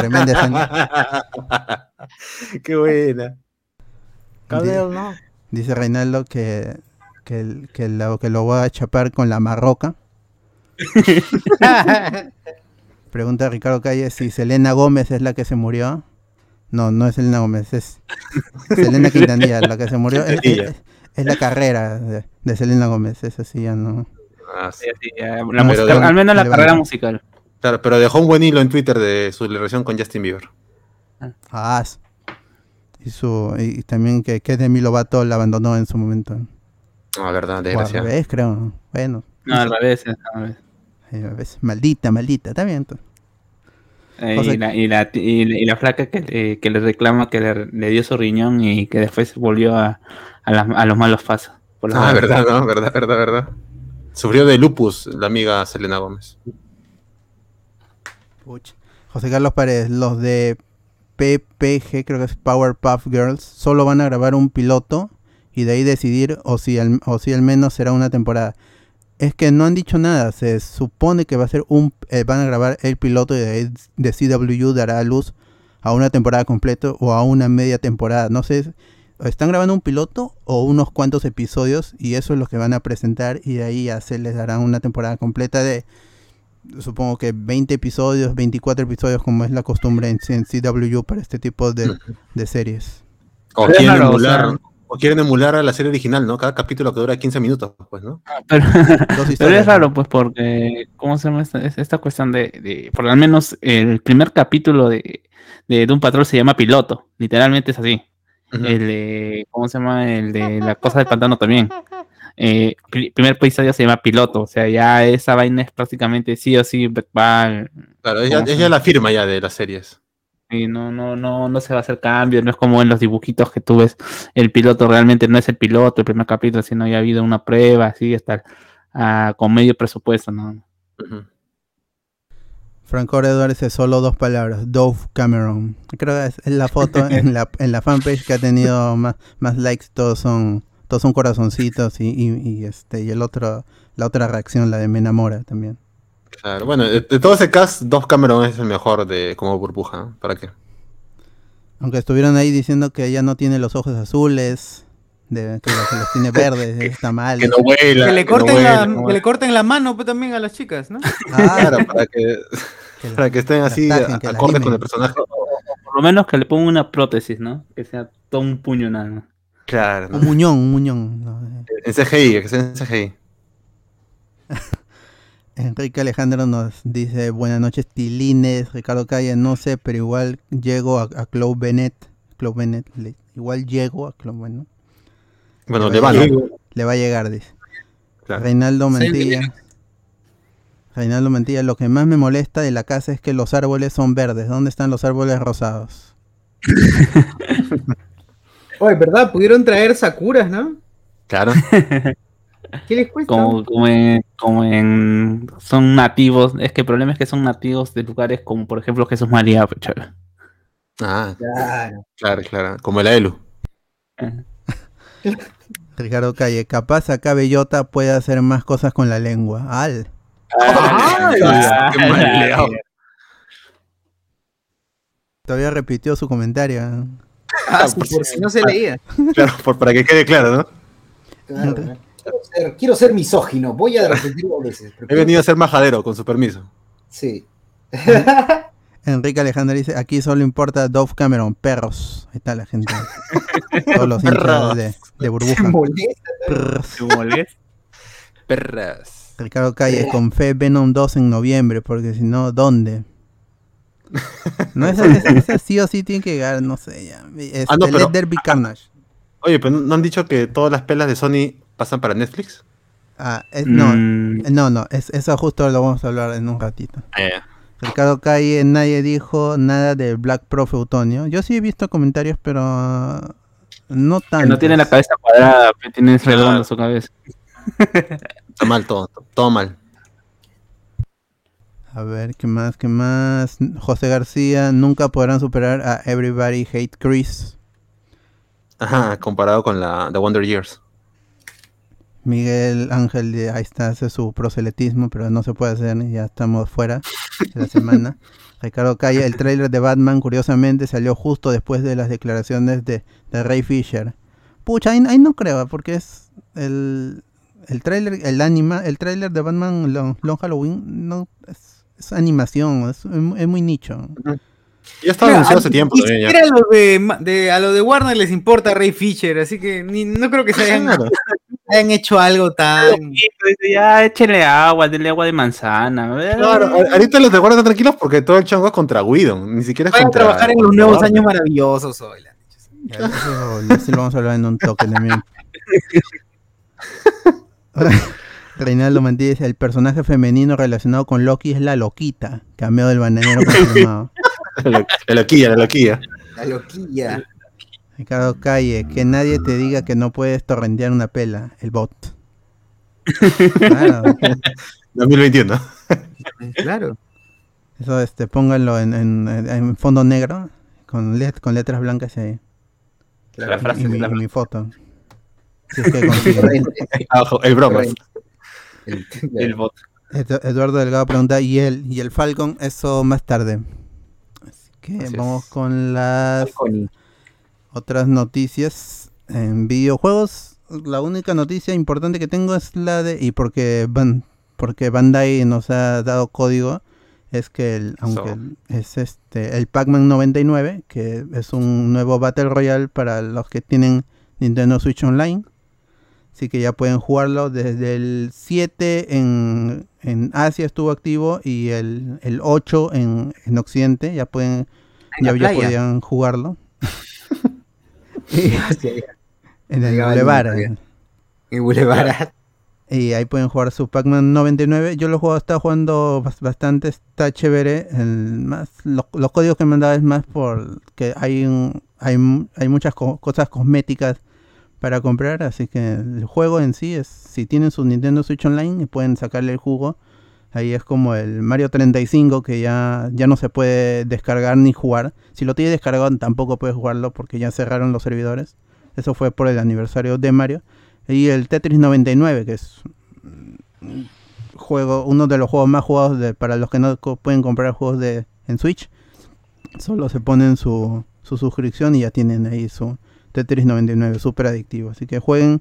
Tremenda sangre.
Qué buena.
Cadel,
no.
Dice Reinaldo que, que, el- que lo, que lo voy a chapar con la marroca. <laughs> Pregunta Ricardo Calle si Selena Gómez es la que se murió. No, no es Selena Gómez, es <laughs> Selena Quintanilla la que se murió. Es, es- es la carrera de, de Selena Gómez, esa sí ya no.
Ah, sí.
Sí, sí, ya, la
Pero
musical-
de-
al menos la carrera musical.
Claro, pero dejó un buen hilo en Twitter de su relación con Justin Bieber.
Ah, y, su, y también que, que Demi Lovato la abandonó en su momento.
Ah, verdad,
O al revés, creo. Bueno,
No, al revés. al revés.
a veces, maldita, maldita, está bien. entonces.
Eh,
O sea-
y, la, y, la, y, la- y la flaca que, le- que le reclama que le, le dio su riñón y que después volvió a, a, los malos pasos. Por
Ah, verdad, ¿no? Verdad, verdad, verdad. Sufrió de lupus la amiga Selena Gómez.
Puch. José Carlos Paredes, los de PPG, creo que es Powerpuff Girls, solo van a grabar un piloto y de ahí decidir o si al, o si al menos será una temporada. Es que no han dicho nada, se supone que va a ser un, eh, van a grabar el piloto y de ahí de CW dará a luz a una temporada completa o a una media temporada. No sé, están grabando un piloto o unos cuantos episodios y eso es lo que van a presentar y de ahí ya se les dará una temporada completa de supongo que 20 episodios, 24 episodios como es la costumbre en, en CW para este tipo de, de series.
O quieren, emular, o quieren emular a la serie original, ¿no? Cada capítulo que dura 15 minutos, pues, ¿no?
Pero,
Dos <laughs>
pero es raro, pues, porque, ¿cómo se llama esta, es- esta cuestión de, de- por lo menos el primer capítulo de, de Doom Patrol se llama piloto, literalmente es así. El de, ¿cómo se llama? El de la cosa del pantano también. Eh, pri- primer episodio se llama piloto, o sea, ya esa vaina es prácticamente sí o sí va al-
Claro, ella,
¿Cómo se
ella la firma ya de las series.
Y no, no, no, no se va a hacer cambio, no es como en los dibujitos que tú ves, el piloto realmente no es el piloto, el primer capítulo, sino ya ha habido una prueba, así, hasta ah, con medio presupuesto, ¿no?
Ujú.
Franco Edwards dice solo dos palabras, Dove Cameron. Creo que es es la foto <laughs> en la, en la fanpage que ha tenido más, más likes, todos son todos son corazoncitos y, y, y, este y el otro la otra reacción, la de me enamora también.
Claro, bueno, de, de todo ese cast, Dove Cameron es el mejor de como burbuja. ¿Para qué?
Aunque estuvieron ahí diciendo que ella no tiene los ojos azules, de, que, los, tiene <laughs> verdes, está mal.
Que no vuela.
Que le
que no
corten, la, que le corten la mano pues, también a las chicas, ¿no?
Ah,
Claro, para que,
la-
para que estén así,
tajen,
acordes con el personaje.
Por lo menos que le ponga una prótesis, ¿no? Que sea todo un puño nada más.
Claro,
un muñón, un muñón. no, eh.
en CGI, que sea en CGI. <laughs>
Enrique Alejandro nos dice buenas noches Tilines, Ricardo Calle, no sé, pero igual llego a, a Claude Bennett, Claude Bennett, le- igual llego a Claude Bennett,
Bueno,
Le va le va a llegar, dice.
Claro.
Reinaldo Mantilla. Reinaldo Mantilla, lo que más me molesta de la casa es que los árboles son verdes. ¿Dónde están los árboles rosados? <laughs>
Oye, ¿verdad? Pudieron traer sakuras, ¿no?
Claro. <laughs>
¿Qué les cuesta?
Como, como, en, como en- Son nativos. Es que el problema es que son nativos de lugares como, por ejemplo, Jesús María. pues, chaval.
Ah,
Claro.
claro, claro. Como el Aelu. <laughs>
Ricardo Calle, capaz acá Bellota puede hacer más cosas con la lengua. Al.
Ay, qué mal leado.
Todavía repitió su comentario.
Ah, por si no se leía.
Claro, por- para que quede claro, ¿no? <laughs>
Claro, ¿no? Quiero, ser, quiero ser misógino, voy a repetirlo a veces.
He venido a ser majadero, con su permiso.
Sí. <laughs>
Enrique Alejandro dice, aquí solo importa Dove Cameron, perros. Ahí está la gente. <laughs> Todos los hinchas de, de
Se
burbuja. <laughs>
molesta.
Perros.
¿Te molesta?
Perras.
Ricardo Calle, con fe Venom 2 en noviembre, porque si no, ¿dónde? No, esa, esa- esa sí o sí tiene que llegar, no sé, ya.
Ah, no, pero-
Let There Be Carnage.
Oye, pero ¿no- ¿no han dicho que todas las pelas de Sony pasan para Netflix?
Ah, es- no,
Mm,
no, no, es, eso justo lo vamos a hablar en un ratito.
Eh,
Ricardo Calle, nadie dijo nada de Black Prof Eutonio. Yo sí he visto comentarios, pero no
que
tanto.
no tiene la cabeza cuadrada, pero tiene redonda su cabeza. <laughs>
está mal todo, todo mal.
A ver, ¿qué más? ¿Qué más? José García, nunca podrán superar a Everybody Hate Chris.
Ajá, comparado con la The Wonder Years.
Miguel Ángel, de- ahí está, hace su proselitismo, pero no se puede hacer, ya estamos fuera de la semana. <laughs> Ricardo Calle, el tráiler de Batman, curiosamente, salió justo después de las declaraciones de, de Ray Fisher. Pucha, ahí, ahí no creo, porque es el, el tráiler, el anima, el tráiler de Batman Long, Long Halloween, no, es, es animación, es, es muy nicho.
Ya estaba anunciado hace tiempo
ni
también ya.
siquiera a lo de, a lo de Warner les importa Ray Fisher, así que ni- no creo que se hayan,
Claro.
Hayan hecho algo tan.
Ya, échele agua, denle agua de manzana.
Claro, ahorita los de Guardia están tranquilos porque todo el chango es contra Whedon, ni siquiera es
a trabajar en los nuevos años maravillosos hoy. la-
Ya, Eso, lo vamos a hablar en un toque también. <laughs> Reinaldo Mantilla dice, el personaje femenino relacionado con Loki es la loquita, cameo del bananero <laughs> confirmado.
La loquilla, la loquilla.
La loquilla.
Ricardo Calle, que nadie te diga que no puedes torrentear una pela, el bot. Claro,
2021. <laughs> <laughs>
Claro.
eso este, pónganlo en, en- en fondo negro, con, let- con letras blancas ahí,
La frase
y mi,
la-
y mi foto. Si es que <laughs>
el bromas.
El-
el bot.
Edu- Eduardo Delgado pregunta, ¿y el, ¿y el Falcon? Eso más tarde. Así que
Así
vamos
es.
con las
Falconi.
Otras noticias en videojuegos. La única noticia importante que tengo es la de y porque Ban, porque Bandai nos ha dado código es que el, aunque
So.
el- es este el Pac-Man 99 que es un nuevo Battle Royale para los que tienen Nintendo Switch Online. Así que ya pueden jugarlo desde el 7 en, en Asia estuvo activo y el, el 8 en, en Occidente ya pueden
En
ya, ya podían jugarlo. Y-
Hacia allá.
en el Boulevard.
En Boulevard.
Y ahí pueden jugar su Pac-Man 99. Yo lo he jugado, estaba jugando bas- bastante, está chévere. El más, lo- los códigos que me han dado es más por que hay, un- hay, hay muchas co- cosas cosméticas para comprar. Así que el juego en sí es, si tienen su Nintendo Switch Online, pueden sacarle el jugo. Ahí es como el Mario 35 que ya, ya no se puede descargar ni jugar. Si lo tienes descargado tampoco puedes jugarlo porque ya cerraron los servidores. Eso fue por el aniversario de Mario. Y el Tetris 99, que es juego, uno de los juegos más jugados para los que no pueden comprar juegos de en Switch. Solo se ponen su, su suscripción y ya tienen ahí su Tetris 99, súper adictivo. Así que jueguen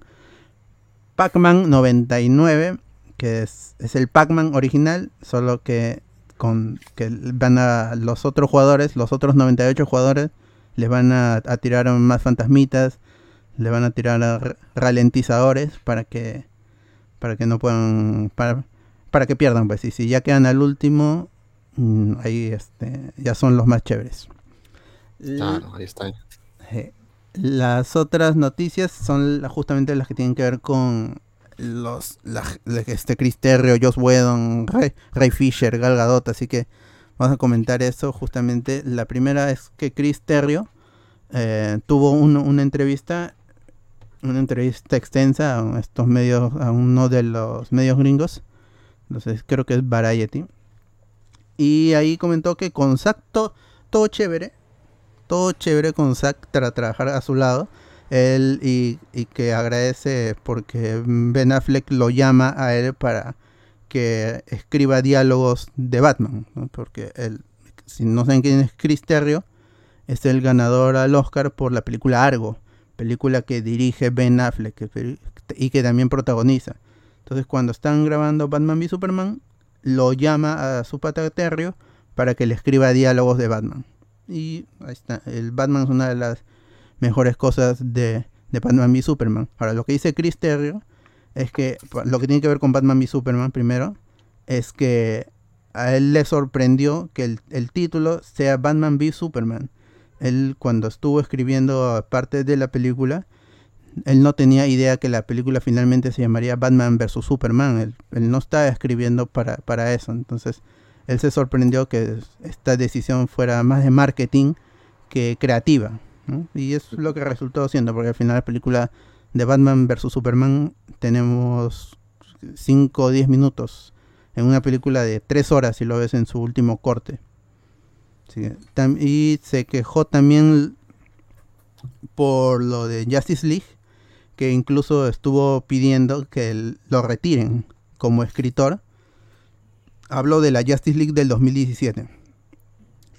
Pac-Man 99, que es, es el Pac-Man original, solo que con que van a los otros jugadores, los otros 98 jugadores, les van a, a tirar más fantasmitas, le van a tirar a ralentizadores para que para que no puedan para, para que pierdan pues y si ya quedan al último mm, ahí este ya son los más chéveres
Claro, ahí está.
Eh, las otras noticias son justamente las que tienen que ver con los la, este Chris Terrio, Joss Whedon, Ray, Fisher, Gal Gadot, así que vamos a comentar eso justamente. La primera es que Chris Terrio eh, tuvo un- una entrevista una entrevista extensa a estos medios a uno de los medios gringos. Entonces creo que es Variety. Y ahí comentó que con Zack to- todo chévere, todo chévere con Zack para trabajar a su lado. Él y, que agradece porque Ben Affleck lo llama a él para que escriba diálogos de Batman. Porque él, si no saben quién es Chris Terrio, es el ganador al Oscar por la película Argo, película que dirige Ben Affleck y que también protagoniza. Entonces cuando están grabando Batman v Superman, lo llama a su pata Terrio para que le escriba diálogos de Batman. Y ahí está. El Batman es una de las mejores cosas de, Batman v Superman. Ahora, lo que dice Chris Terrio es que lo que tiene que ver con Batman v Superman primero es que a él le sorprendió que el, título sea Batman v Superman. Él cuando estuvo escribiendo parte de la película, él no tenía idea que la película finalmente se llamaría Batman vs. Superman. Él, no estaba escribiendo para eso. Entonces, él se sorprendió que esta decisión fuera más de marketing que creativa. Y es lo que resultó siendo, porque al final la película de Batman vs. Superman tenemos 5 o 10 minutos en una película de 3 horas si lo ves en su último corte. Y se quejó también por lo de Justice League, que incluso estuvo pidiendo que lo retiren como escritor. Habló de la Justice League del 2017.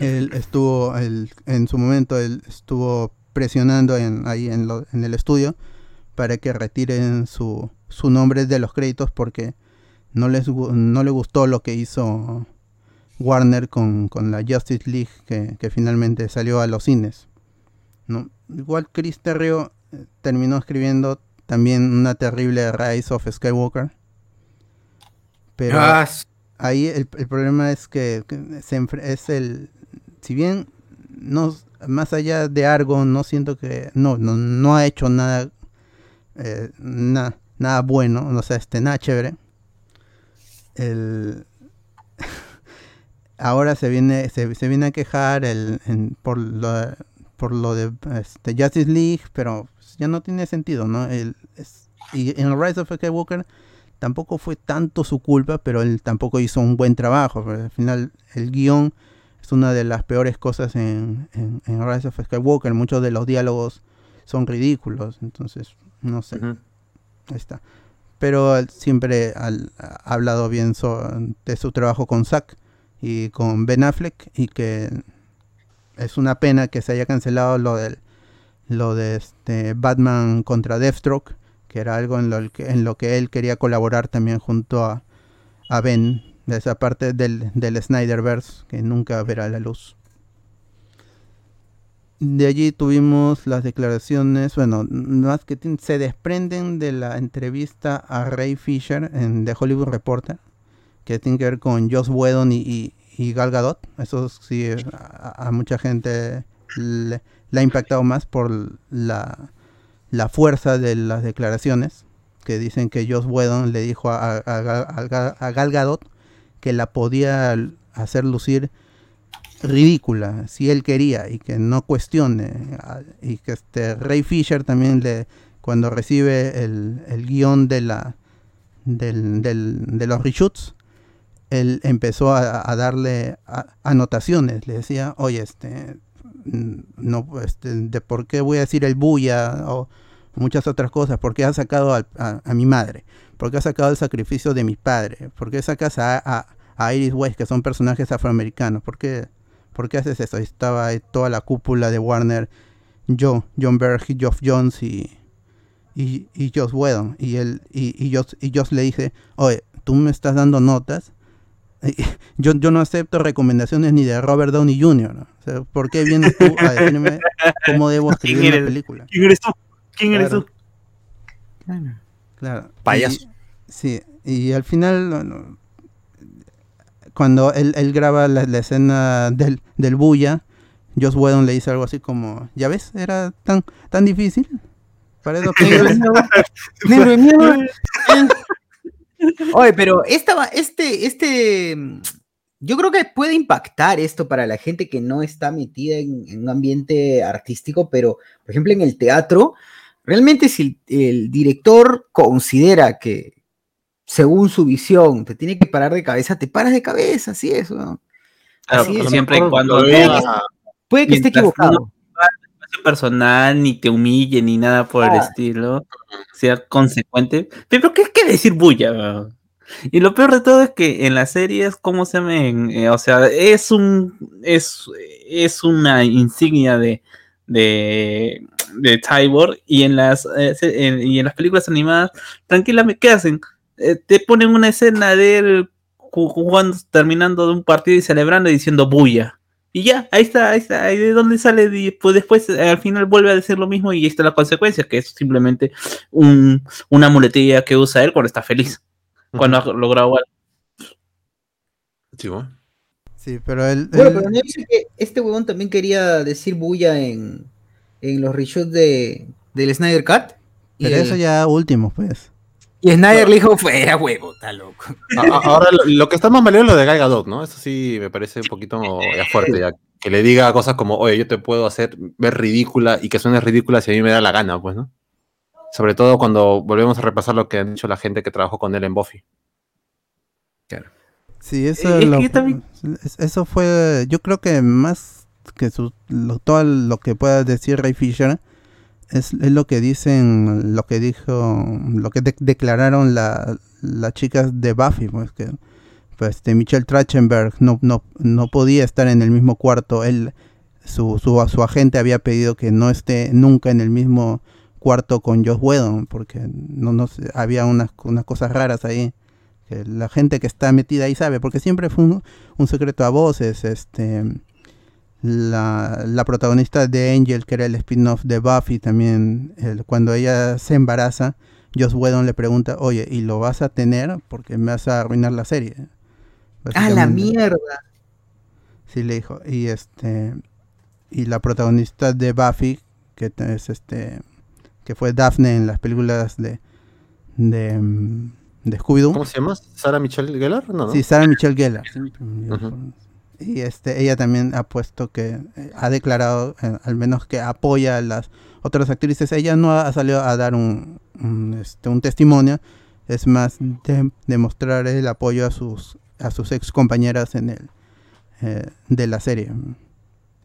Él estuvo, él- en su momento, él estuvo presionando en, ahí en, lo- en el estudio para que retiren su, su nombre de los créditos porque no, les, no le gustó lo que hizo Warner con, con la Justice League que, que finalmente salió a los cines. ¿no? Igual Chris Terrio eh, terminó escribiendo también una terrible Rise of Skywalker. Pero
Ah,
ahí el, el problema es que, que se es el si bien no más allá de Argo no siento que no no, no ha hecho nada eh, na- nada bueno o sea este nada chévere el <laughs> ahora se viene se, se viene a quejar el, en- por lo por lo de este, Justice League pero ya no tiene sentido no el, es- y en Rise of Skywalker tampoco fue tanto su culpa, pero él tampoco hizo un buen trabajo. al final, el guion es una de las peores cosas en, en, en Rise of Skywalker. Muchos de los diálogos son ridículos, entonces, no sé, ahí está. Pero él siempre ha hablado bien so- de su trabajo con Zack y con Ben Affleck y que es una pena que se haya cancelado lo del lo de este Batman contra Deathstroke, que era algo en lo que, en lo que él quería colaborar también junto a, a Ben, esa parte del, del Snyderverse que nunca verá la luz. De allí tuvimos las declaraciones, bueno, más que se desprenden de la entrevista a Ray Fisher en The Hollywood Reporter, que tiene que ver con Joss Whedon y, y, Gal Gadot. Eso sí, a, mucha gente le, ha impactado más por la, la fuerza de las declaraciones, que dicen que Joss Whedon le dijo a Gal Gadot que la podía hacer lucir ridícula si él quería y que no cuestione a- y que este Ray Fisher también le cuando recibe el, el guion de la del, del- de los reshoots él empezó a, darle anotaciones le decía oye este no este, de por qué voy a decir el bulla o muchas otras cosas por qué has sacado a mi madre por qué has sacado el sacrificio de mi padre por qué sacas a, a, a Iris West que son personajes afroamericanos por qué ¿Por qué haces eso? Estaba toda la cúpula de Warner, Joe, John Berg, Geoff Jones y, y, y Joss Whedon. Y, él, y, y, Joss, y Joss le dice, oye, tú me estás dando notas. <laughs> Yo, yo no acepto recomendaciones ni de Robert Downey Jr. ¿no? O sea, ¿Por qué vienes tú a decirme cómo debo <laughs> escribir
¿Quién
una
eres?
película?
¿Quién eres tú? ¿Quién eres tú?
Claro.
Payaso.
Y- sí, y al final, bueno, cuando él, él graba la, la escena del, del bulla, Joss Whedon le dice algo así como, ¿ya ves? Era tan, tan difícil. Para eso. <laughs> <laughs>
Oye, pero esta, va- este, este, yo creo que puede impactar esto para la gente que no está metida en, en un ambiente artístico, pero, por ejemplo, en el teatro, realmente si el, el director considera que, según su visión, te tiene que parar de cabeza, te paras de cabeza, así es.
Claro,
Así es.
siempre y cuando no hagas
Puede que esté equivocado.
no- personal, ni te humille, ni nada por el
Ah.
estilo, sea consecuente. Pero ¿qué quiere decir bulla? Y lo peor de todo es que en las series, ¿cómo se ven? Eh, o sea, es un es, es una insignia de, de, de Cyborg y en las eh, en- y en las películas animadas, tranquilamente, ¿qué hacen? Eh, te ponen una escena de él ju- jugando, terminando de un partido y celebrando y diciendo bulla. Y ya, ahí está, ahí está, ahí de dónde sale, y pues después eh, al final vuelve a decir lo mismo y ahí está la consecuencia, que es simplemente un, una muletilla que usa él cuando está feliz, cuando ha logrado algo.
Sí, bueno.
Sí, pero él...
Bueno,
él-
pero no dice que este huevón también quería decir bulla en, en los reshoots de, del Snyder Cut. Y,
pero
el-
eso ya último, pues.
y Snyder le dijo, fuera huevo, está loco.
Ahora lo, lo que está más malero es lo de Gal Gadot, ¿no? Eso sí me parece un poquito ya fuerte, ya. Que le diga cosas como, oye, yo te puedo hacer ver ridícula y que suene ridícula si a mí me da la gana, pues, ¿no? Sobre todo cuando volvemos a repasar lo que han dicho la gente que trabajó con él en Buffy.
Sí, eso,
Eh, es
lo-
también-
eso fue, yo creo que más que su, lo- todo lo que pueda decir Ray Fisher es, es lo que dicen, lo que dijo, lo que de- declararon la- las chicas de Buffy, pues que pues de Michelle Trachtenberg no, no, no podía estar en el mismo cuarto, él, su, su, su agente había pedido que no esté nunca en el mismo cuarto con Joss Whedon, porque no, no había unas, unas cosas raras ahí que la gente que está metida ahí sabe, porque siempre fue un, un secreto a voces, este la, la protagonista de Angel, que era el spin-off de Buffy también, el- cuando ella se embaraza, Joss Whedon le pregunta, oye, ¿y lo vas a tener? Porque me vas a arruinar la serie.
¡A la
Básicamente.
mierda!
Sí, le dijo. Y este y la protagonista de Buffy, que es este que fue Daphne en las películas de de, mm, de Scooby-Doo.
¿Cómo se llama? ¿Sara Michelle Gellar? No, no.
Sí, Sarah Michelle Gellar. Y este, ella también ha puesto que eh, ha declarado, eh, al menos que apoya a las otras actrices. Ella no ha salido a dar un, un, este, un testimonio, es más de demostrar el apoyo a sus a sus ex compañeras en el eh, de la serie.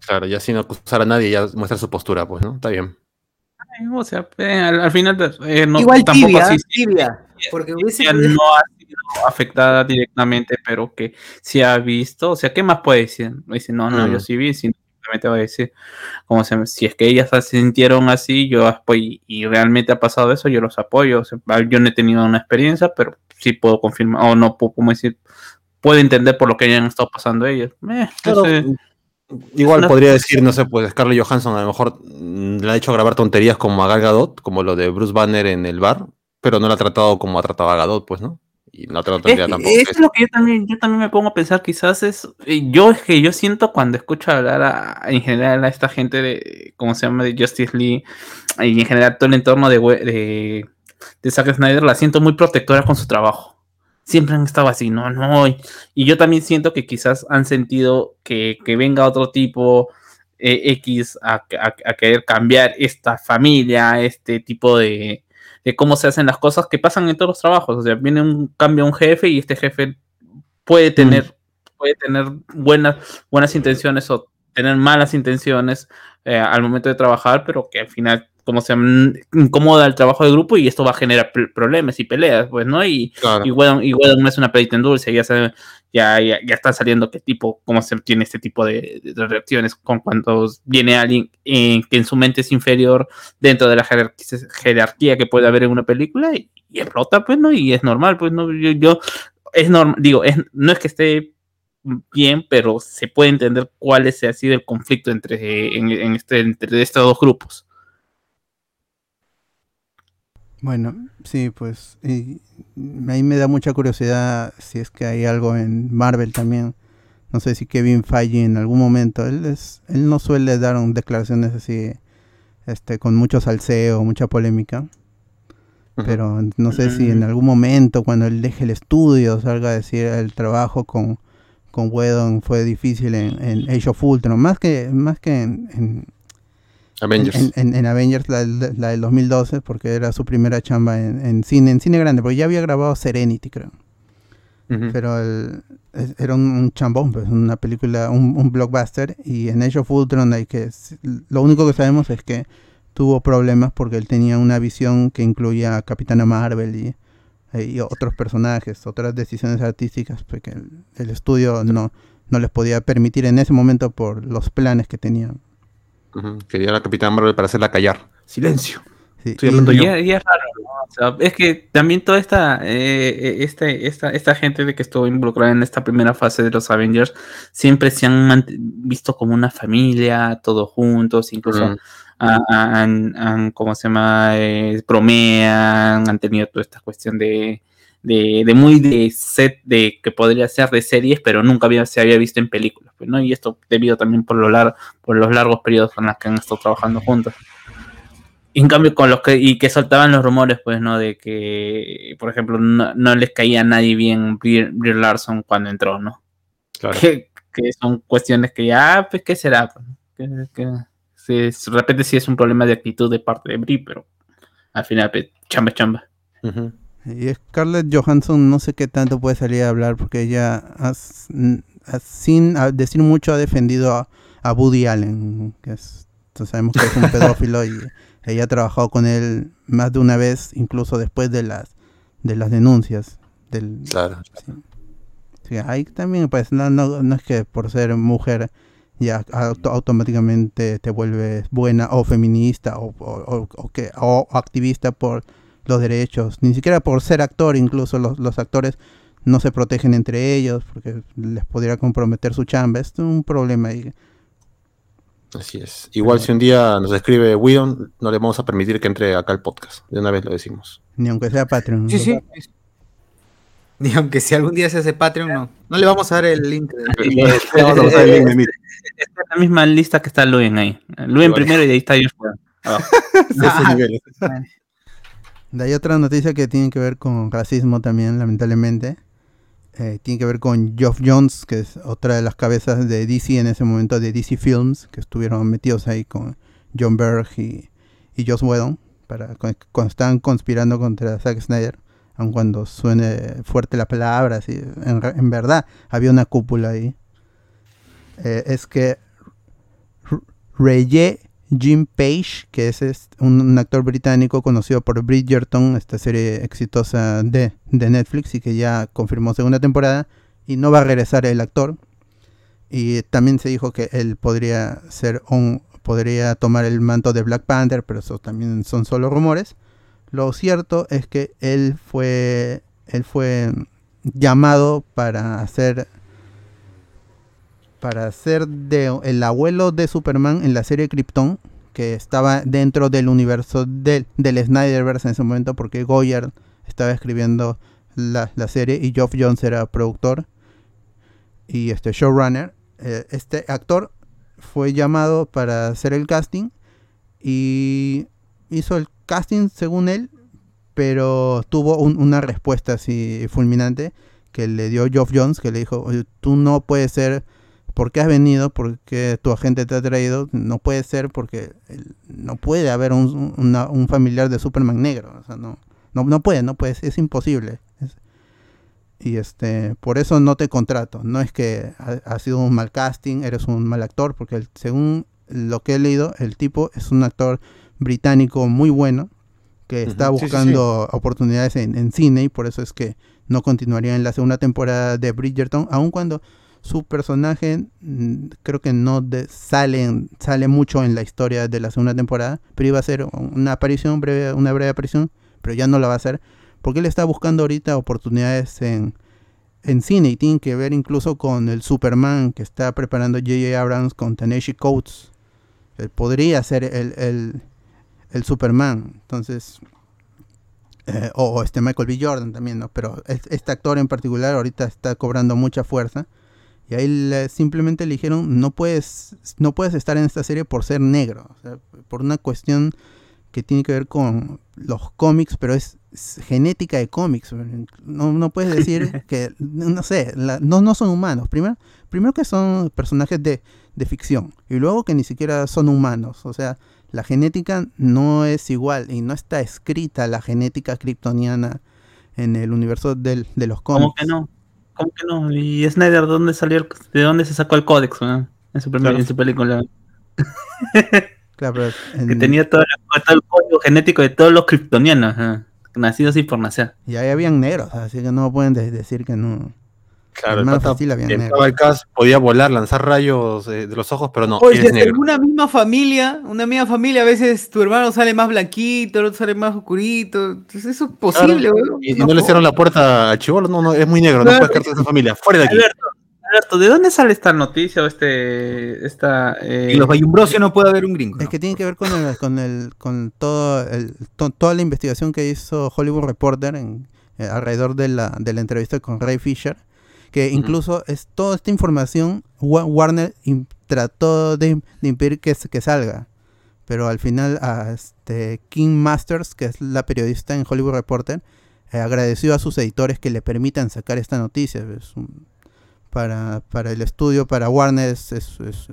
Claro, ya sin acusar a nadie, ya muestra su postura, pues, ¿no? Está bien.
O sea, eh, al, al final eh, no,
Igual
tampoco
tibia,
así-
tibia. Porque hubiese
no ha sido afectada directamente, pero que sí ha visto. O sea, ¿qué más puede decir? Dice, no, no,
Mm.
yo sí vi, sí, también te voy a decir, como se, si es que ellas se sintieron así, yo apoyo, y realmente ha pasado eso, yo los apoyo. O sea, yo no he tenido una experiencia, pero sí puedo confirmar, o no puedo, como decir, puedo entender por lo que hayan estado pasando ellas. Eh,
Claro,
ese-
Igual
No.
podría decir, no sé, pues Scarlett Johansson a lo mejor mm, le ha hecho grabar tonterías como a Gal Gadot, como lo de Bruce Banner en el bar, pero no la ha tratado como ha tratado a Gadot, pues, ¿no? Y la otra
Es,
tontería tampoco.
eso es lo que yo también, yo también me pongo a pensar, quizás es, eh, yo es que yo siento cuando escucho hablar a- en general a esta gente de, ¿cómo se llama? De Justice League y en general todo el entorno de, de, de Zack Snyder, la siento muy protectora con su trabajo. Siempre han estado así, no, no. Y, y yo también siento que quizás han sentido que, que venga otro tipo eh, X a, a- a querer cambiar esta familia, este tipo de, de cómo se hacen las cosas que pasan en todos los trabajos. O sea, viene un cambio un jefe y este jefe puede tener, puede tener buenas, buenas intenciones o tener malas intenciones eh, al momento de trabajar, pero que al final como se mm, incomoda el trabajo de grupo y esto va a generar pr- problemas y peleas, pues, ¿no? Y,
Claro.
y no es una pelita en dulce, ya, se, ya, ya, está saliendo qué tipo, cómo se tiene este tipo de, reacciones con cuando viene alguien eh, que en su mente es inferior dentro de la jerarquía, jerarquía que puede haber en una película y, y explota, pues, ¿no? Y es normal, pues, ¿no? Yo, yo es normal, digo, es, no es que esté bien, pero se puede entender cuál es, ha sido el conflicto entre, en, en este, entre estos dos grupos.
Bueno, sí, pues y ahí me da mucha curiosidad si es que hay algo en Marvel también. No sé si Kevin Feige en algún momento, él es, él no suele dar un- declaraciones así, este, con mucho salseo, mucha polémica. Pero no sé si en
Mm.
algún momento cuando él deje el estudio salga a decir el trabajo con, con Whedon fue difícil en, en Age of Ultron, más que, más que en, en-
Avengers.
en, en- en Avengers, la, del- la del 2012, porque era su primera chamba en, en cine, en cine grande, porque ya había grabado Serenity, creo. Pero el- era un, un chambón, pues, una película, un, un blockbuster. Y en Age of Ultron hay que... Lo único que sabemos es que tuvo problemas porque él tenía una visión que incluía a Capitana Marvel y, eh, y otros personajes, otras decisiones artísticas, porque el, el estudio no, no les podía permitir en ese momento por los planes que tenían.
Quería la Capitana Marvel para hacerla callar. Silencio.
Sí,
Estoy hablando
Y,
yo.
es- y es raro, ¿no? O sea, es que también toda esta, eh, eh, este, esta, esta gente de que estuvo involucrada en esta primera fase de los Avengers siempre se han visto como una familia, todos juntos, incluso han, ¿cómo se llama? Eh, bromean, han tenido toda esta cuestión de, de, de muy de set de que podría ser de series, pero nunca había, se había visto en películas, pues, ¿no? Y esto debido también por, lo lar- por los largos periodos con los que han estado trabajando juntos. Y en cambio, con los que, y que soltaban los rumores, pues, ¿no? De que, por ejemplo, no, no les caía a nadie bien Brie, Brie Larson cuando entró, ¿no?
Claro.
Que, que son cuestiones que ya, pues, ¿qué será? Que, que- si es- de repente sí es un problema de actitud de parte de Brie, pero al final, pues, chamba, chamba.
Ujú.
Y Scarlett Johansson no sé qué tanto puede salir a hablar porque ella, has- sin decir mucho, ha defendido a, a Woody Allen, que es, sabemos que es un <laughs> pedófilo y ella ha trabajado con él más de una vez, incluso después de las de las denuncias. Del,
Claro.
sí, ahí también, pues, no, no, no es que por ser mujer ya auto- automáticamente te vuelves buena o feminista o, o- o- o que, o activista por los derechos, ni siquiera por ser actor, incluso los, los actores no se protegen entre ellos porque les podría comprometer su chamba, es un problema ahí.
Así es. Igual si un día nos escribe Whedon, no le vamos a permitir que entre acá al podcast. De una vez lo decimos.
Ni aunque sea Patreon.
Sí, sí. Ni aunque si algún día se hace Patreon, no. No le vamos a dar el link. de- <laughs>
Le vamos a pasar el link <laughs> de Meet.
Está en la misma lista que está Luen ahí. Luen primero y de ahí está Joshua. abajo. <laughs>
De
otra noticia que tiene que ver con racismo también, lamentablemente. Eh, tiene que ver con Geoff Jones, que es otra de las cabezas de DC en ese momento, de DC Films, que estuvieron metidos ahí con John Berg y, y Joss Whedon, para, cu- cuando estaban conspirando contra Zack Snyder, aun cuando suene fuerte la palabra, así, en, en verdad había una cúpula ahí. Eh, es que Reye Jim Page, que es un, un actor británico conocido por Bridgerton, esta serie exitosa de, de Netflix y que ya confirmó segunda temporada y no va a regresar el actor. Y también se dijo que él podría ser un podría tomar el manto de Black Panther, pero eso también son solo rumores. Lo cierto es que él fue él fue llamado para hacer para ser el abuelo de Superman en la serie Krypton, que estaba dentro del universo del, del Snyderverse en ese momento, porque Goyer estaba escribiendo la, la serie y Geoff Jones era productor y este showrunner. Eh, este actor fue llamado para hacer el casting y hizo el casting según él, pero tuvo un- una respuesta así fulminante que le dio Geoff Jones, que le dijo, "Oye, tú no puedes ser, ¿por qué has venido? ¿Por qué tu agente te ha traído? No puede ser porque no puede haber un, una- un familiar de Superman negro, o sea, no, no, no puede, no puede, es imposible. Es- y este, por eso no te contrato. No es que ha, ha sido un mal casting, eres un mal actor, porque el- según lo que he leído, el tipo es un actor británico muy bueno, que está
Ujú, sí, sí,
buscando oportunidades en, en cine y por eso es que no continuaría en la segunda temporada de Bridgerton, aun cuando su personaje mm, creo que no sale, mucho en la historia de la segunda temporada, pero iba a ser una aparición breve, una breve aparición, pero ya no la va a hacer, porque él está buscando ahorita oportunidades en, en cine y tiene que ver incluso con el Superman que está preparando J.J. Abrams con Tennessee Coates. Él podría ser el, el, el Superman. Entonces, eh, o, este Michael B. Jordan también, ¿no? Pero es- este actor en particular ahorita está cobrando mucha fuerza. Y ahí le- simplemente le dijeron, no puedes, no puedes estar en esta serie por ser negro. O sea, por una cuestión que tiene que ver con los cómics, pero es, es genética de cómics. No, no puedes decir <laughs> que, no sé, la- no, no son humanos. Primero, primero que son personajes de, de ficción y luego que ni siquiera son humanos. O sea, la genética no es igual y no está escrita la genética kryptoniana en el universo del- de los cómics.
¿Cómo que no? ¿Cómo que no? ¿Y Snyder dónde salió? el- ¿De dónde se sacó el códex? En su, primer-
Claro.
en su película. <laughs>
Claro, pero <laughs>
Que
en-
tenía todo, el- todo el código genético de todos los kryptonianos. Nacidos así por nacer.
Y ahí habían negros, así que no pueden de- decir que no.
Claro, el pata entraba
negro.
al cast, podía volar, lanzar rayos eh, de los ojos, pero no,
Oye, si una misma familia, una misma familia, a veces tu hermano sale más blanquito, el otro sale más oscurito. Entonces eso es posible,
Claro.
weón.
Y, no le cierran la puerta a Chivolo, no, no, es muy negro, no
Claro.
puedes quedarte en esa familia, fuera de aquí.
Alberto, Alberto, ¿de dónde sale esta noticia o este, esta... eh,
En los Bayumbrosio no puede haber un gringo.
Es
¿no?
que tiene que ver con el, con el, con todo el, to- toda la investigación que hizo Hollywood Reporter en, eh, alrededor de la, de la entrevista con Ray Fisher, que incluso es toda esta información Wa- Warner trató de, de impedir que, que salga, pero al final a este King Masters, que es la periodista en Hollywood Reporter, eh, agradeció a sus editores que le permitan sacar esta noticia. Es un- para, para el estudio, para Warner, es, es, es-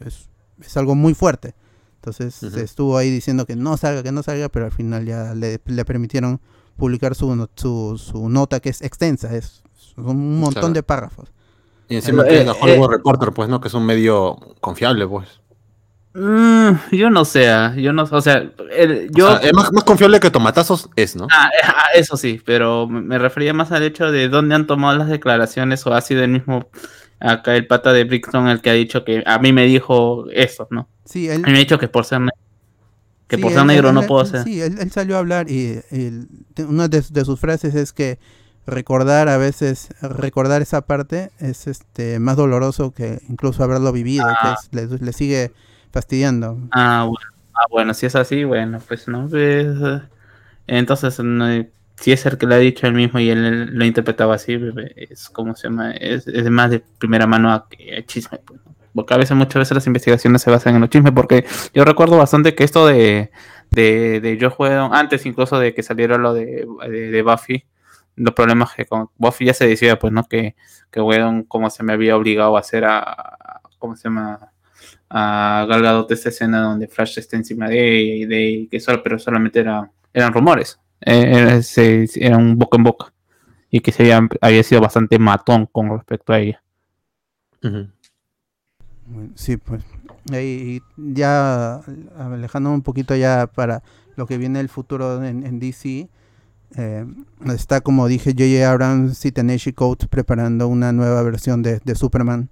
es- algo muy fuerte. Entonces se estuvo ahí diciendo que no salga, que no salga, pero al final ya le, le permitieron publicar su, su, su nota que es extensa, es, son un montón
Claro.
de párrafos.
Y encima
Eh,
tienen a
eh,
Hollywood Reporter, pues, ¿no? Que es un medio confiable, pues.
mm, yo no sé, ah, yo no, o sea, el- yo...
O sea, es más, más confiable que Tomatazos es, ¿no?
Ah, eh, ah, eso sí, pero me refería más al hecho de dónde han tomado las declaraciones o ha sido el mismo acá el pata de Brixton el que ha dicho que a mí me dijo eso, ¿no?
Sí, él,
A mí me ha dicho que por ser, que
sí,
por ser
él-
negro
él-
no
él-
puedo ser.
Sí, él, él salió a hablar y, una de, de sus frases es que recordar a veces, recordar esa parte es este más doloroso que incluso haberlo vivido,
Ah.
que es- le, le sigue fastidiando.
Ah, bueno, ah, bueno, si es así, bueno, pues no, pues, entonces no, si es el que lo ha dicho él mismo y él, lo interpretaba así, es como se llama, es, es más de primera mano a, que a chisme, pues, ¿no? porque a veces muchas veces las investigaciones se basan en los chismes, porque yo recuerdo bastante que esto de de, de Joe Whedon, antes incluso de que saliera lo de, de, de Buffy, los problemas que con Buffy ya se decía, pues, ¿no? Que, que Whedon como se me había obligado a hacer a, a- ¿cómo se llama? a Gal Gadot esta escena donde Flash está encima de ella y de que solo, pero solamente era, eran rumores, eh, era, se- era un boca en boca y que se había, había sido bastante matón con respecto a ella.
Sí, pues. Y ya alejando un poquito ya para lo que viene el futuro en, en DC, eh, está como dije J.J. Abrams y Tennessee Coates preparando una nueva versión de, de Superman.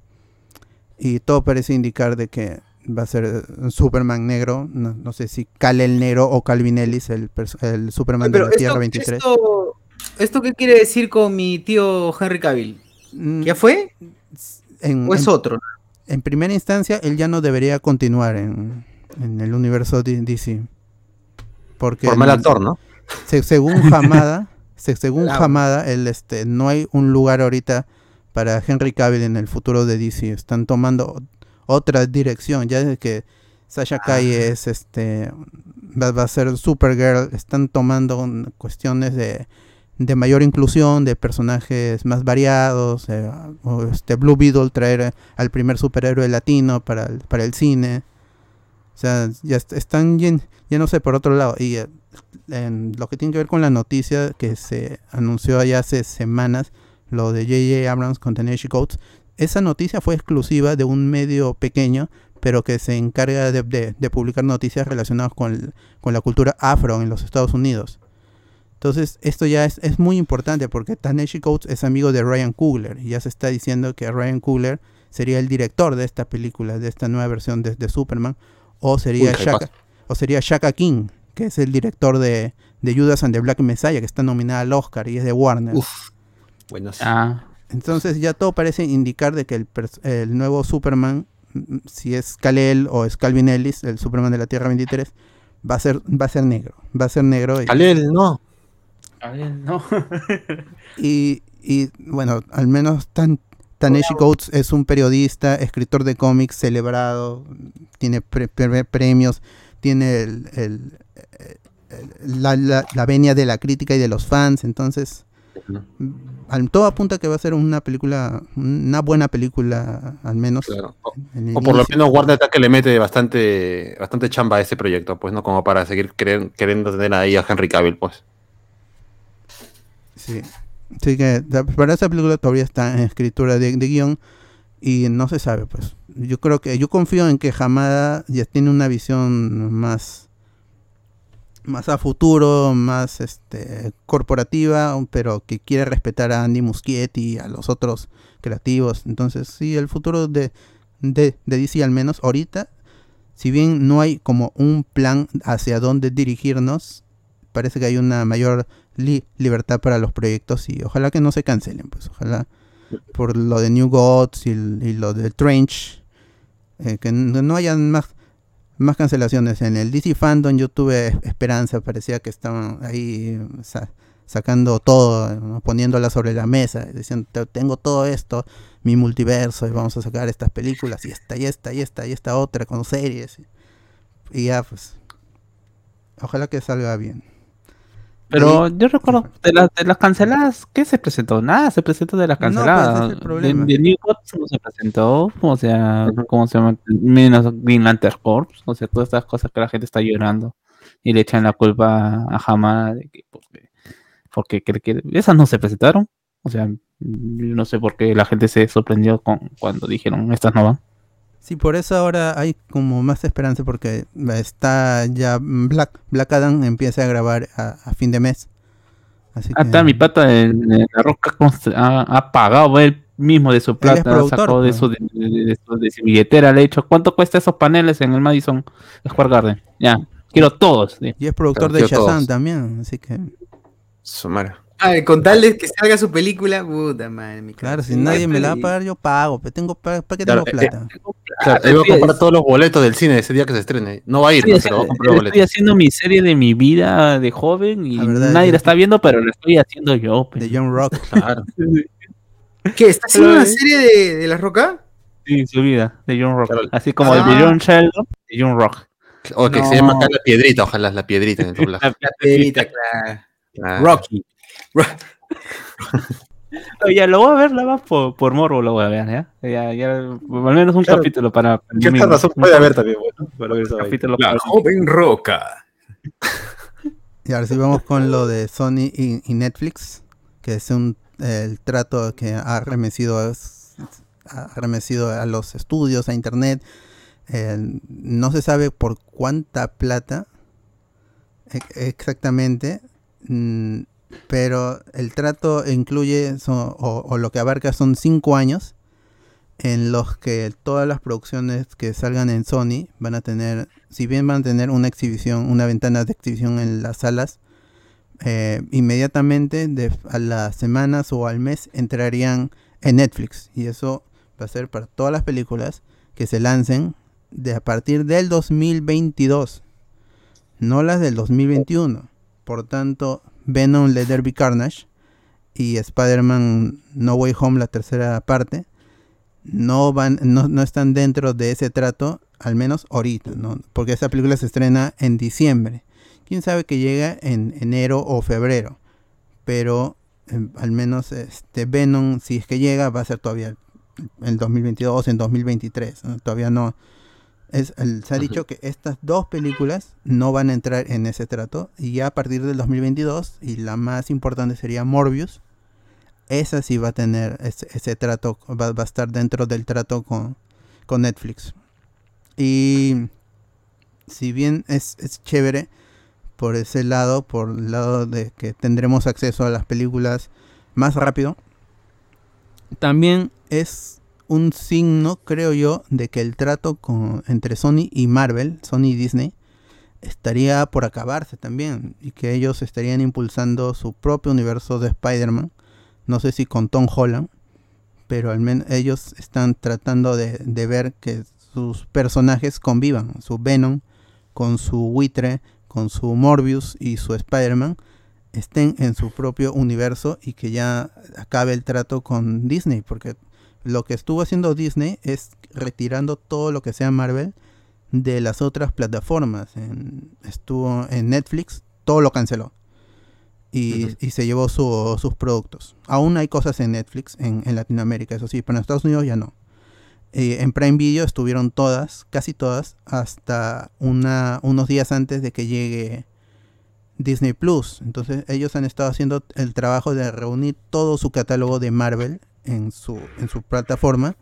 y todo parece indicar de que va a ser un Superman negro, no, no sé si Kal el negro o Calvin Ellis, el, Superman de la Tierra
esto,
23.
esto, ¿esto qué quiere decir con mi tío Henry Cavill?
Mm,
¿Ya fue?
en,
¿O es
en-
otro?
en primera instancia, él ya no debería continuar en, en el universo DC. Porque
Por mal
el-
actor, ¿no?
Se- según Hamada, <laughs> se- según
Claro.
Hamada, el, este, no hay un lugar ahorita para Henry Cavill en el futuro de DC. Están tomando otra dirección. Ya desde que Sasha Kai es este va, va a ser Supergirl, están tomando cuestiones de, de mayor inclusión, de personajes más variados, eh, o este Blue Beetle traer al primer superhéroe latino para el, para el cine. O sea, ya est- están yen- yéndose por otro lado. Y eh, en lo que tiene que ver con la noticia que se anunció allá hace semanas, lo de J.J. Abrams con Tennessee Coates, esa noticia fue exclusiva de un medio pequeño, pero que se encarga de, de- de publicar noticias relacionadas con, la cultura afro en los Estados Unidos. Entonces, esto ya es, es muy importante porque Taneshi Coates es amigo de Ryan Coogler y ya se está diciendo que Ryan Coogler sería el director de esta película, de esta nueva versión de, de Superman, o sería,
Uy,
Shaka, o sería Shaka King, que es el director de, de Judas and the Black Messiah, que está nominada al Oscar y es de Warner.
Uf. Bueno, sí.
Ah,
Entonces ya todo parece indicar de que el, el nuevo Superman, mm, si es Kal-El o es Calvin Ellis, el Superman de la Tierra 23, va a ser, va a ser negro. Va a ser negro. Y,
Kalel, no.
ver, no. <laughs>
y, y, bueno, al menos Tan, Taneshi Coates es un periodista, escritor de cómics celebrado, tiene pre- pre- premios, tiene el, el- el- la, la, la venia de la crítica y de los fans, entonces al, todo apunta que va a ser una película, una buena película, al menos.
Claro. O, por lo menos Warner que le mete bastante, bastante chamba a ese proyecto, pues, ¿no? Como para seguir querer- queriendo tener ahí a Henry Cavill, pues.
Sí. Así que para esa película todavía está en escritura de, de guion y no se sabe, pues. Yo creo que, yo confío en que Hamada ya tiene una visión más más a futuro, más este corporativa, pero que quiere respetar a Andy Muschietti a los otros creativos. Entonces, sí, el futuro de, de, de DC al menos ahorita, si bien no hay como un plan hacia dónde dirigirnos, parece que hay una mayor li- libertad para los proyectos y ojalá que no se cancelen, pues ojalá por lo de New Gods y, y lo de Trench, eh, que no hayan más, más cancelaciones. En el DC Fandom yo tuve es- esperanza, parecía que estaban ahí sa- sacando todo, ¿no? poniéndola sobre la mesa, diciendo, "Te- tengo todo esto, mi multiverso, y vamos a sacar estas películas, y esta, y esta, y esta, y esta otra, con series. Y ya, pues, ojalá que salga bien.
Pero yo recuerdo de, las de las canceladas, ¿qué se presentó? Nada, se presentó de las
No, pues,
canceladas.
es el
de, de New Gods no se presentó, o sea, ¿cómo se llama? Menos Green Lantern Corps, o sea, todas estas cosas que la gente está llorando y le echan la culpa a Hamada de que porque, porque cree que esas no se presentaron. O sea, yo no sé por qué la gente se sorprendió con cuando dijeron estas no van.
Sí, por eso ahora hay como más esperanza porque está ya Black, Black Adam empieza a grabar a, a fin de mes. Así que,
Hasta mi pata en, la roca ha, ha pagado él mismo de su plata, ha sacado de
pues.
su, de, de- de su- de su billetera, le ha dicho, ¿cuánto cuesta esos paneles en el Madison Square Garden? Ya, quiero todos. sí.
y es productor de Shazam
todos.
también, así que
Su
Ah, con tal de que salga su película, puta madre. Mi
claro, si nadie me la va a pagar yo pago, pero tengo para qué
Claro,
tengo
eh,
plata.
Claro, él va a comprar todos los boletos del cine ese día que se estrene. No va a ir,
Estoy
¿no? pero va a comprar los
estoy
boletos.
haciendo mi serie de mi vida de joven y
La verdad,
nadie
yo-
la está viendo, pero la estoy haciendo yo. pues.
De John Rock.
Claro. <laughs>
¿Qué? ¿Está haciendo
Pero,
una
eh,
serie de, de La Roca?
Sí, su vida, de John Rock.
Claro.
Así como
Ah.
el de John Sheldon, de John Rock.
O que
No.
se llama acá la piedrita, ojalá la piedrita en el. <laughs>
La-
La piedrita, claro.
Ah,
Rocky. <laughs>
Ya lo voy a ver, la va por, por morbo, lo voy a ver, ¿ya? Ya, ya, al menos un
Claro.
capítulo para. para
¿Qué otra razón puede haber también? Bueno, para ver
capítulo
La
para-
joven roca. <laughs>
Y ahora sí vamos con lo de Sony y, y Netflix, que es un el trato que ha remecido es- ha remecido a los estudios, a internet. Eh, no se sabe por cuánta plata e- exactamente, mm, pero el trato incluye so- o, o lo que abarca son cinco años en los que todas las producciones que salgan en Sony van a tener, si bien van a tener una exhibición, una ventana de exhibición en las salas, eh, inmediatamente a las semanas o al mes entrarían en Netflix. Y eso va a ser para todas las películas que se lancen de a partir del 2022, no las del 2021. Por tanto, Venom There Be Carnage y Spider-Man No Way Home, la tercera parte, no van, no, no están dentro de ese trato, al menos ahorita, ¿no? Porque esa película se estrena en diciembre. Quién sabe que llega en enero o febrero. Pero eh, al menos este Venom, si es que llega, va a ser todavía en 2022, en 2023. ¿no? Todavía no. Es, el- se ha dicho que estas dos películas no van a entrar en ese trato. Y ya a partir del 2022, y la más importante sería Morbius, esa sí va a tener ese, ese trato, va, va a estar dentro del trato con, con Netflix. Y si bien es, es chévere por ese lado, por el lado de que tendremos acceso a las películas más rápido, también es un signo, creo yo, de que el trato con, entre Sony y Marvel, Sony y Disney, estaría por acabarse también y que ellos estarían impulsando su propio universo de Spider-Man. No sé si con Tom Holland, pero al menos ellos están tratando de, ver que sus personajes convivan, su Venom con su buitre, con su Morbius y su Spider-Man, estén en su propio universo y que ya acabe el trato con Disney, porque lo que estuvo haciendo Disney es retirando todo lo que sea Marvel de las otras plataformas. En- estuvo en Netflix, todo lo canceló y, se llevó su- sus productos. Aún hay cosas en Netflix, en, en Latinoamérica, eso sí, pero en Estados Unidos ya no. Eh, en Prime Video estuvieron todas, casi todas, hasta una, unos días antes de que llegue Disney Plus. Entonces ellos han estado haciendo el trabajo de reunir todo su catálogo de Marvel en su, en su plataforma,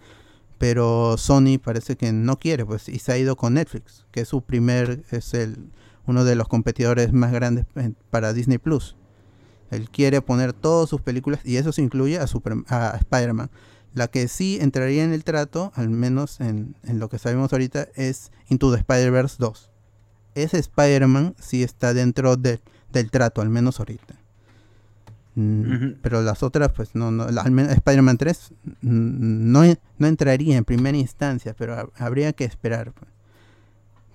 pero Sony parece que no quiere, pues, y se ha ido con Netflix, que es su primer, es el uno de los competidores más grandes para Disney Plus. Él quiere poner todas sus películas y eso se incluye a, a Spider-Man. La que sí entraría en el trato, al menos en, en lo que sabemos ahorita, es Into the Spider-Verse 2. Ese Spider-Man sí está dentro de- del trato, al menos ahorita. Mm. Pero las otras, pues no, no al menos Spider-Man 3 mm, no, no entraría en primera instancia, pero ha- habría que esperar. pues.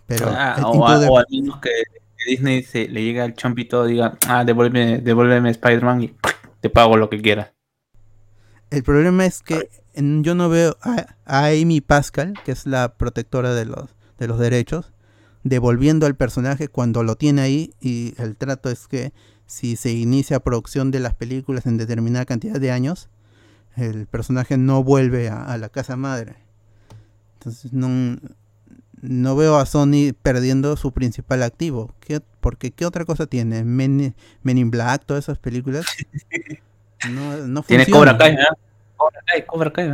Pero
Ah, o, a- o al menos que, Disney se, le llega al chompito diga, ah, devuélveme, devuélveme Spider-Man y te pago lo que quieras.
El problema es que en- yo no veo a, a Amy Pascal, que es la protectora de los, de los derechos, devolviendo al personaje cuando lo tiene ahí y el trato es que si se inicia producción de las películas en determinada cantidad de años, el personaje no vuelve a, a la casa madre. Entonces no, no veo a Sony perdiendo su principal activo. ¿Qué, porque ¿qué otra cosa tiene? Men, Men in Black, todas esas películas. <laughs> No, no
Tiene. Cobra Kai, ¿verdad? Cobra Kai, Cobra Kai.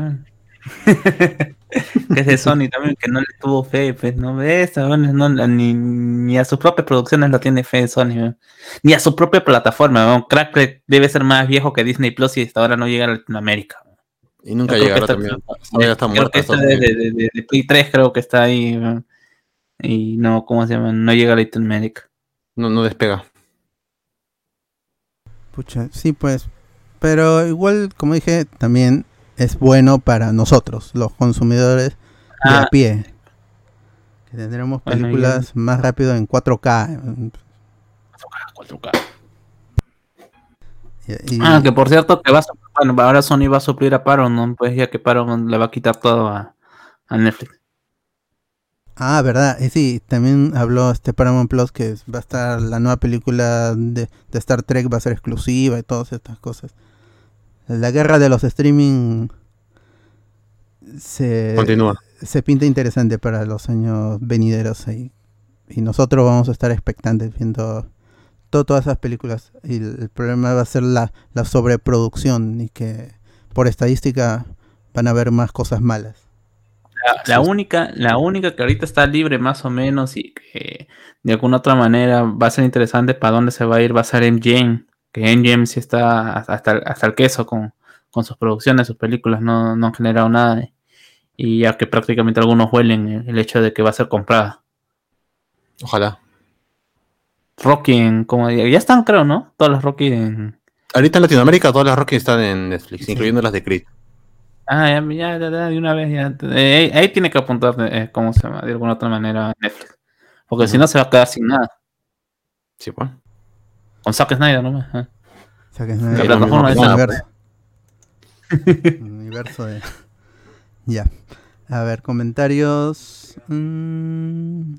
<laughs> <laughs> que es de Sony también, que no le tuvo fe, pues no ves, no, ni, ni a sus propias producciones lo tiene fe Sony, ni a su propia plataforma. ¿verdad? Crack debe ser más viejo que Disney Plus y hasta ahora no llega a Latinoamérica.
Y nunca llegará también. Todavía está
creo que esta de, de, de- de Play 3 creo que está ahí y no, ¿cómo se llama? No llega a Latinoamérica.
No, no despega.
Pucha, sí, pues. Pero igual, como dije, también es bueno para nosotros, los consumidores de
Ah.
a pie. Que tendremos
Bueno,
películas más rápido en 4K.
4K.
Y- y-
Ah, que por cierto, que va a, bueno, ahora Sony va a suplir a Paramount, pues ya que Paramount le va a quitar todo a, a Netflix.
Ah, verdad. Y sí, también habló este Paramount Plus que va a estar la nueva película de, de Star Trek, va a ser exclusiva y todas estas cosas. La guerra de los streaming se,
Continúa.
se pinta interesante para los años venideros ahí. Y nosotros vamos a estar expectantes viendo to- todas esas películas. Y el, el problema va a ser la, la sobreproducción y que por estadística van a haber más cosas malas.
La, la única, la única que ahorita está libre más o menos y que de alguna otra manera va a ser interesante para dónde se va a ir va a ser MGM, que MGM sí está hasta, hasta el queso con, con sus producciones, sus películas, no, no han generado nada. Y ya que prácticamente algunos huelen el hecho de que va a ser comprada.
Ojalá.
Rocky en, como ya están creo, ¿no? Todas las Rocky en...
Ahorita en Latinoamérica todas las Rocky están en Netflix, incluyendo las de Creed.
Ah, ya, ya, ya, de una vez ya. Eh, ahí tiene que apuntar, eh, ¿cómo se llama? De alguna otra manera Netflix. Porque si no se va a quedar sin nada.
Sí, pues.
Con Zack Snyder nomás. ¿eh?
Zack
La
Snyder, <laughs>
plataforma
el
de
universo. El universo de... Ya. A ver, comentarios. Mm.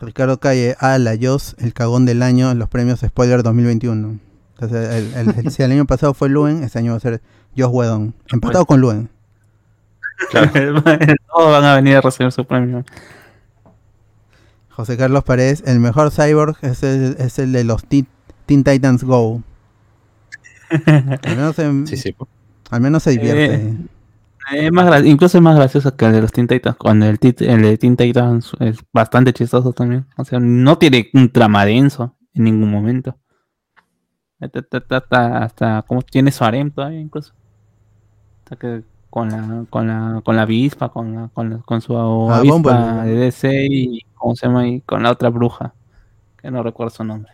Ricardo Calle, ah, la Jos, el cagón del año en los premios Spoiler 2021. Entonces, el, el- el- si el año pasado fue Luen, este año va a ser Joss Whedon. Empatado con Luen. <laughs> <laughs>
Todos van a venir a recibir su premio.
José Carlos Paredes, el mejor cyborg es el, es el de los Teen, Teen Titans Go. <laughs> Al menos, se-
Sí, sí. pues.
al menos se divierte.
Eh, más gra- incluso es más gracioso que el de los Teen Titans. Cuando el, tit- el de Teen Titans es bastante chistoso también. O sea, no tiene un trama denso en ningún momento. Hasta, hasta, hasta, hasta- como tiene su harem todavía incluso. Hasta que con la, con la, con la avispa, con la, con, la- con su
Ah,
avispa
Bumblebee.
de DC y ¿cómo se llama? Y con la otra bruja. Que no recuerdo su nombre.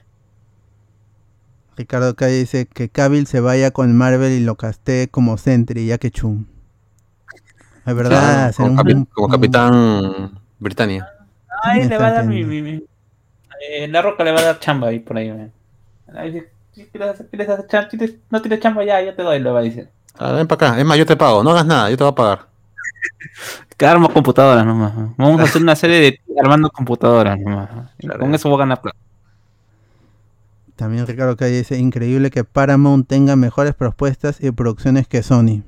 Ricardo Calle dice que Cavill se vaya con Marvel y lo castee como Sentry, ya que chum. Es verdad,
como,
un-
capi-
un-
como
un-
Capitán Britannia.
Ahí
Me
le va a dar mi, mi, mi- eh, La roca le va a dar chamba ahí por ahí. eh. Ahí dice, "Si quieres hacer- quieres hacer chamba, no tienes chamba ya, yo te doy, le va a decir.
Ah, ven para acá. Es más, yo te pago. No hagas nada, yo te voy a pagar. <laughs>
Que arma computadoras nomás. ¿no? Vamos a hacer una serie de armando computadoras nomás. Con eso voy a ganar plata.
También Ricardo Calle dice, increíble que Paramount tenga mejores propuestas y producciones que Sony.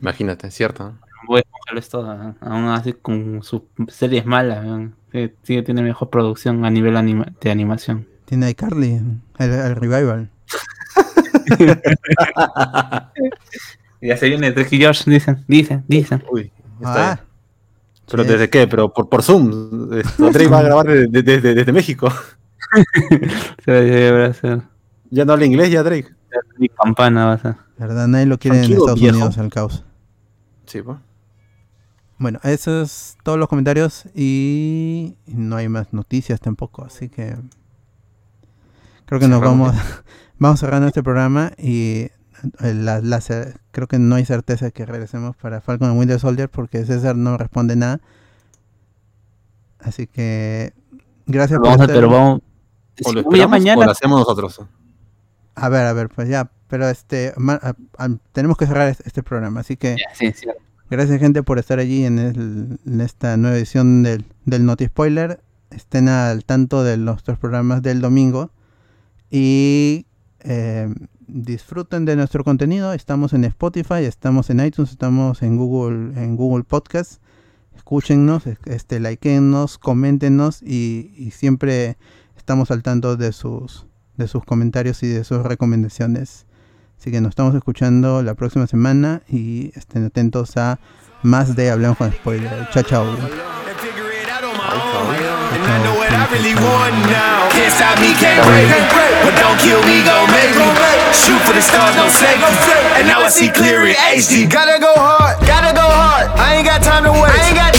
Imagínate, ¿cierto?
Voy a. ¿no? Aún así con sus series malas. sí, tiene mejor producción a nivel anima- de animación.
Tiene a iCarly, el, el revival. <laughs>
Ya se viene Drake y George, dicen, dicen, dicen.
Uy, está
Ah.
¿Pero desde qué? ¿Pero por, por Zoom? Esto, Drake va a grabar desde, desde- desde México. <laughs>
Se debe hacer.
Ya no habla inglés, ya Drake.
Mi campana va a ser.
¿verdad? Nadie lo quiere en Estados
viejo.
Unidos al caos.
Sí, pues.
Bueno, esos es todos los comentarios y no hay más noticias tampoco, así que creo que nos vamos <laughs> vamos cerrando este programa y eh, la, la creo que no hay certeza que regresemos para Falcon and Winter Soldier porque César no responde nada. Así que gracias por
Vamos a,
estar-
pero vamos.
O lo esperamos o
mañana.
lo hacemos nosotros.
A ver, a ver, pues ya, pero este ma- a- a- tenemos que cerrar este, este programa, así que
Ya, sí, sí.
Gracias gente por estar allí en, el- en esta nueva edición del, del Noti Spoiler. Estén al tanto de los tres programas del domingo. Y eh, disfruten de nuestro contenido. Estamos en Spotify, estamos en iTunes, estamos en Google, en Google Podcast. Escúchennos, este, likeennos, coméntenos y, y siempre estamos al tanto de sus, de sus comentarios y de sus recomendaciones. Así que nos estamos escuchando la próxima semana y estén atentos a más de Hablemos con Spoiler. Chao, chao.
Gotta go hard, gotta go hard. I ain't got time to waste.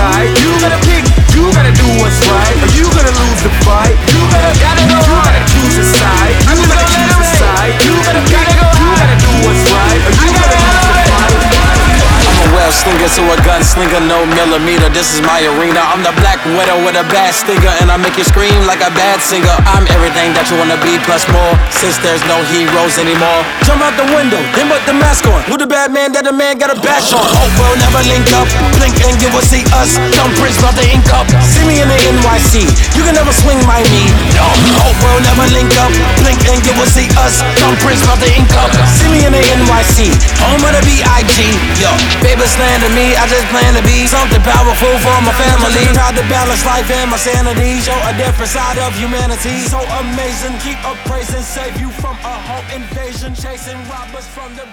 Side. You gotta pick. You gotta do what's right. Or you gonna lose the fight. You gotta, gotta go. You gotta choose a side. You gotta choose a side. You gotta pick. You gotta do what's right. Or you gotta.
A web slinger to a gunslinger, no millimeter. This is my arena. I'm the black widow with a bad stinger, and I make you scream like a bad singer. I'm everything that you wanna be, plus more. Since there's no heroes anymore, jump out the window, then put the mask on. Who the bad man that the man got a bash on? Hope we'll never link up. Blink and you will see us. Dumb prince about to ink up. See me in the NYC. You can never swing my knee. No, hope we'll never link up. Blink and you will see us. Dumb prince about to ink up. See me in the NYC. Home of the B.I.G. Yo, baby slander me. I just plan to be something powerful for my family. Try to balance life and my sanity. Show a different side of humanity. So amazing. Keep up praising. Save you from a whole invasion. Chasing robbers from the